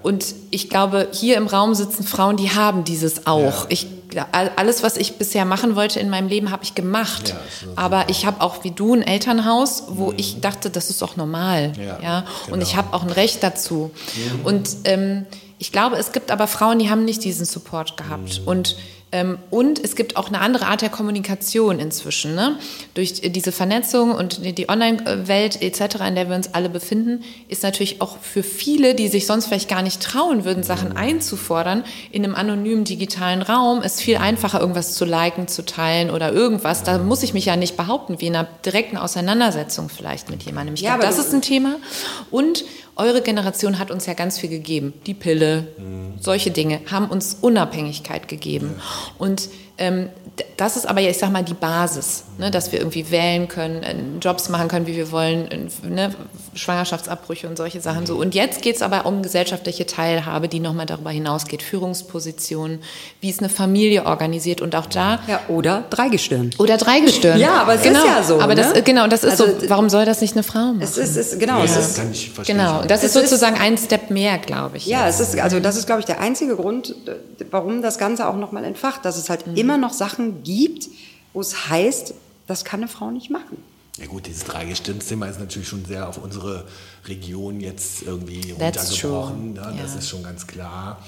Speaker 2: Und ich glaube, hier im Raum sitzen Frauen, die haben dieses auch. Ich, alles, was ich bisher machen wollte in meinem Leben, habe ich gemacht. Aber ich habe auch wie du ein Elternhaus, wo mhm. ich dachte, das ist auch normal. Ja. Genau. Und ich habe auch ein Recht dazu. Mhm. Und ähm, ich glaube, es gibt aber Frauen, die haben nicht diesen Support gehabt. Mhm. Und ähm, und es gibt auch eine andere Art der Kommunikation inzwischen. Ne? Durch diese Vernetzung und die Online-Welt etc., in der wir uns alle befinden, ist natürlich auch für viele, die sich sonst vielleicht gar nicht trauen würden, Sachen einzufordern, in einem anonymen digitalen Raum ist viel einfacher, irgendwas zu liken, zu teilen oder irgendwas. Da muss ich mich ja nicht behaupten, wie in einer direkten Auseinandersetzung vielleicht mit jemandem. Ich ja, glaube, das ist ein Thema. Und eure Generation hat uns ja ganz viel gegeben. Die Pille, mhm. solche Dinge haben uns Unabhängigkeit gegeben. Und das ist aber, ich sag mal, die Basis, ne, dass wir irgendwie wählen können, äh, Jobs machen können, wie wir wollen, äh, ne, Schwangerschaftsabbrüche und solche Sachen so. Und jetzt geht es aber um gesellschaftliche Teilhabe, die nochmal darüber hinausgeht, Führungspositionen, wie ist eine Familie organisiert und auch da.
Speaker 3: Ja, oder Dreigestirn.
Speaker 2: Oder Dreigestirn.
Speaker 3: ja, aber es
Speaker 2: genau.
Speaker 3: ist ja so.
Speaker 2: Aber das,
Speaker 3: ne?
Speaker 2: genau, das ist also, so, warum soll das nicht eine Frau machen?
Speaker 3: Es ist, es, genau,
Speaker 5: ja,
Speaker 3: es ist,
Speaker 5: kann ich verstehen.
Speaker 2: Genau, das ist sozusagen ist, ein Step mehr, glaube ich.
Speaker 3: Ja, es ist, also das ist, glaube ich, der einzige Grund, warum das Ganze auch nochmal entfacht, dass es halt mhm. immer noch Sachen gibt, wo es heißt, das kann eine Frau nicht machen.
Speaker 5: Ja gut, dieses Dreigestirnszimmer ist natürlich schon sehr auf unsere Region jetzt irgendwie
Speaker 2: That's
Speaker 5: runtergebrochen. Ne? Das yeah. ist schon ganz klar.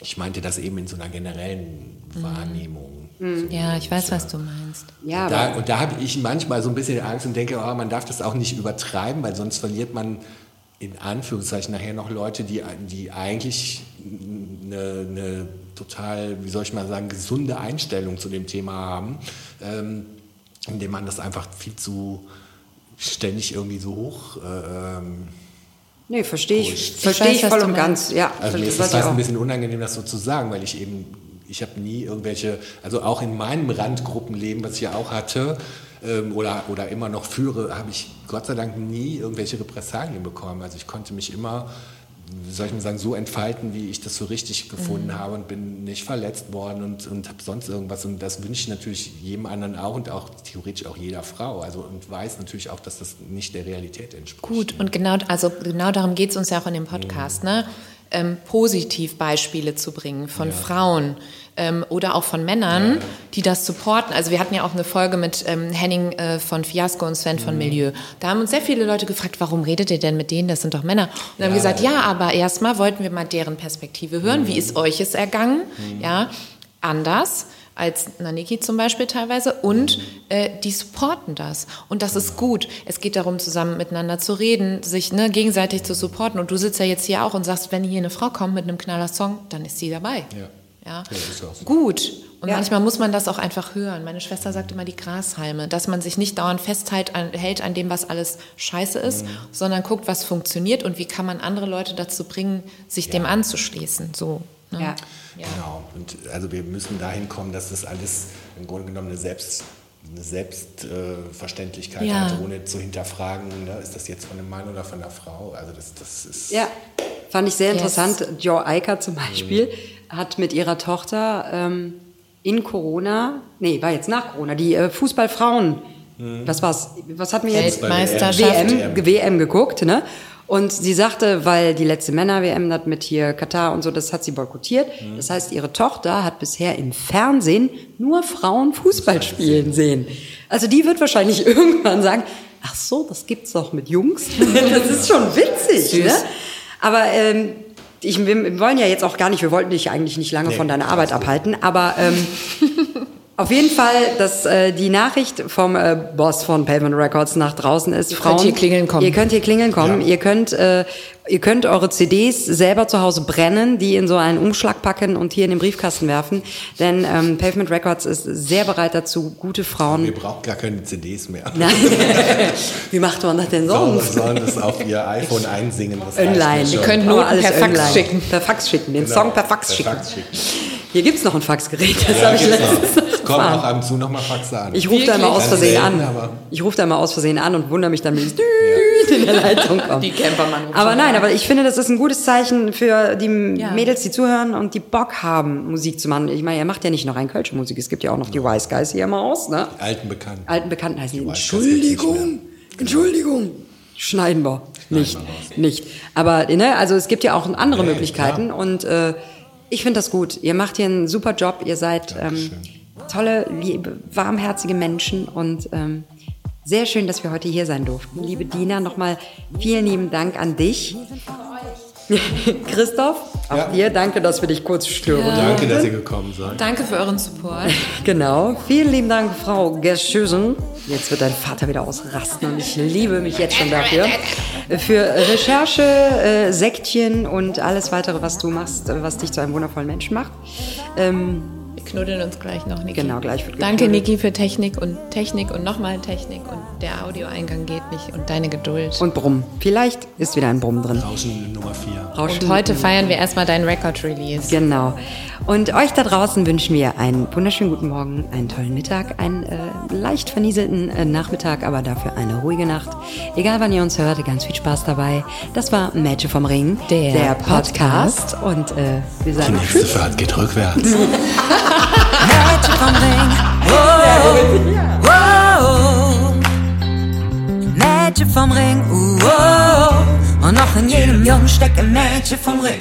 Speaker 5: Ich meinte das eben in so einer generellen mhm. Wahrnehmung.
Speaker 2: Mhm. So ja, ich weiß, was du meinst.
Speaker 5: Ja, und da, und da habe ich manchmal so ein bisschen Angst und denke, oh, man darf das auch nicht übertreiben, weil sonst verliert man in Anführungszeichen nachher noch Leute, die, die eigentlich eine, eine total, wie soll ich mal sagen, gesunde Einstellung zu dem Thema haben, ähm, indem man das einfach viel zu ständig irgendwie so hoch. Äh, ähm,
Speaker 3: Nee, verstehe ich, verstehe ich, voll und ganz. Ja,
Speaker 5: also mir ist es fast ein bisschen unangenehm, das so zu sagen, weil ich eben, ich habe nie irgendwelche, also auch in meinem Randgruppenleben, was ich ja auch hatte ähm, oder, oder immer noch führe, habe ich Gott sei Dank nie irgendwelche Repressalien bekommen. Also ich konnte mich immer wie soll ich mal sagen, so entfalten, wie ich das so richtig gefunden mhm. habe und bin nicht verletzt worden und, und habe sonst irgendwas. Und das wünsche ich natürlich jedem anderen auch und auch theoretisch auch jeder Frau. Also und weiß natürlich auch, dass das nicht der Realität entspricht.
Speaker 2: Gut, und genau, also genau darum geht es uns ja auch in dem Podcast, mhm. ne? Ähm, Positivbeispiele zu bringen von ja. Frauen ähm, oder auch von Männern, ja. die das supporten. Also wir hatten ja auch eine Folge mit ähm, Henning äh, von Fiasco und Sven mhm. von Milieu. Da haben uns sehr viele Leute gefragt, warum redet ihr denn mit denen? Das sind doch Männer. Und dann haben gesagt, ja, aber erstmal wollten wir mal deren Perspektive hören. Mhm. Wie ist euch es ergangen? Mhm. Ja, anders als Naniki zum Beispiel teilweise und äh, die supporten das und das ist gut. Es geht darum, zusammen miteinander zu reden, sich ne, gegenseitig zu supporten und du sitzt ja jetzt hier auch und sagst, wenn hier eine Frau kommt mit einem knaller Song, dann ist sie dabei. Ja. Ja. ja so. Gut. Und ja. manchmal muss man das auch einfach hören. Meine Schwester sagt immer die Grashalme, dass man sich nicht dauernd festhält an, hält an dem, was alles scheiße ist, mhm. sondern guckt, was funktioniert und wie kann man andere Leute dazu bringen, sich ja. dem anzuschließen. So.
Speaker 5: Ne? Ja. Genau. Und also wir müssen dahin kommen, dass das alles im Grunde genommen eine Selbst eine Selbstverständlichkeit ja. hat, ohne zu hinterfragen, ne, ist das jetzt von einem Mann oder von einer Frau? Also das, das ist
Speaker 3: ja, fand ich sehr interessant. Yes. Joe Eicher zum Beispiel. Mhm hat mit ihrer Tochter ähm, in Corona, nee, war jetzt nach Corona, die äh, Fußballfrauen, mhm. was war's, was hat mir jetzt?
Speaker 2: Weltmeisterschaft.
Speaker 3: WM, WM geguckt, ne? Und sie sagte, weil die letzte Männer-WM hat mit hier Katar und so, das hat sie boykottiert. Mhm. Das heißt, ihre Tochter hat bisher im Fernsehen nur Frauen Fußball spielen sehen. Also die wird wahrscheinlich irgendwann sagen, ach so, das gibt's doch mit Jungs. das ist schon witzig, ne? Aber ähm, ich, wir wollen ja jetzt auch gar nicht, wir wollten dich eigentlich nicht lange nee, von deiner Arbeit abhalten, aber ähm, Auf jeden Fall, dass äh, die Nachricht vom äh, Boss von Pavement Records nach draußen ist,
Speaker 2: Ihr
Speaker 3: Frauen,
Speaker 2: könnt hier klingeln kommen.
Speaker 3: Ihr könnt hier klingeln kommen.
Speaker 5: Ja.
Speaker 3: Ihr könnt äh, ihr könnt eure CDs selber zu Hause brennen, die in so einen Umschlag packen und hier in den Briefkasten werfen, denn ähm, Pavement Records ist sehr bereit dazu, gute Frauen.
Speaker 5: Ihr braucht gar keine CDs mehr.
Speaker 3: Nein. Wie macht man das denn sonst?
Speaker 5: sollen das auf ihr iPhone einsingen. Das
Speaker 3: Online.
Speaker 2: können
Speaker 3: Aber
Speaker 2: Noten
Speaker 3: alles
Speaker 2: per Fax
Speaker 3: online.
Speaker 2: schicken.
Speaker 3: Per Fax schicken. Den
Speaker 5: Genau.
Speaker 3: Song per Fax
Speaker 5: Per
Speaker 3: schicken.
Speaker 5: Fax schicken.
Speaker 3: Hier gibt's noch ein Faxgerät. Das
Speaker 5: Ja,
Speaker 3: habe ich letztens
Speaker 5: noch. Es kommen auch ab und zu noch mal Faxe an.
Speaker 3: Ich rufe da immer aus Versehen
Speaker 5: selten,
Speaker 3: an. Ich rufe da immer aus Versehen an und wundere mich dann, wenn es in der Leitung kommt.
Speaker 2: Die Campermann
Speaker 3: Aber nein,
Speaker 2: an.
Speaker 3: aber ich finde, das ist ein gutes Zeichen für die Mädels, die zuhören und die Bock haben, Musik zu machen. Ich meine, ihr macht ja nicht noch rein Kölsche Musik. Es gibt ja auch noch die Wise Guys hier immer aus, ne?
Speaker 5: Alten Bekannten.
Speaker 3: Alten Bekannten heißen die. Entschuldigung, Entschuldigung. Schneiden wir. Nicht, nicht. Aber, ne, also es gibt ja auch andere
Speaker 5: Ja,
Speaker 3: Möglichkeiten und äh, ich finde das gut. Ihr macht hier einen super Job. Ihr seid ähm, tolle, liebe, warmherzige Menschen und ähm, sehr schön, dass wir heute hier sein durften. Liebe Dina, nochmal vielen lieben Dank an dich. Christoph, auch
Speaker 5: Ja.
Speaker 3: dir danke, dass wir dich kurz stören.
Speaker 5: Danke, dass ihr gekommen seid.
Speaker 2: Danke für euren Support.
Speaker 3: Genau. Vielen lieben Dank, Frau Gerschüsen. Jetzt wird dein Vater wieder ausrasten und ich liebe mich jetzt schon dafür. Für Recherche, äh, Sektchen und alles weitere, was du machst, was dich zu einem wundervollen Menschen macht. Ähm,
Speaker 2: knuddeln uns gleich noch, Niki.
Speaker 3: Genau, gleich wird
Speaker 2: Danke. Niki, für Technik und Technik und nochmal Technik und der Audioeingang geht nicht und deine Geduld.
Speaker 3: und Brumm. Vielleicht ist wieder ein Brumm drin.
Speaker 5: Rauschen Nummer 4.
Speaker 3: Rauschen.
Speaker 2: Und heute feiern wir erstmal deinen Record-Release.
Speaker 3: Genau. Und euch da draußen wünschen wir einen wunderschönen guten Morgen, einen tollen Mittag, einen äh, leicht vernieselten äh, Nachmittag, aber dafür eine ruhige Nacht. Egal wann ihr uns hört, ganz viel Spaß dabei. Das war Mädchen vom Ring,
Speaker 2: Der
Speaker 3: Podcast. Und äh, wir
Speaker 5: Die
Speaker 3: sagen
Speaker 5: nächste Fahrt geht rückwärts.
Speaker 1: Mädchen vom Ring. Oh, oh. Mädchen vom Ring. Uh, oh. Und noch in jedem Jungen steckt ein Mädchen vom Ring.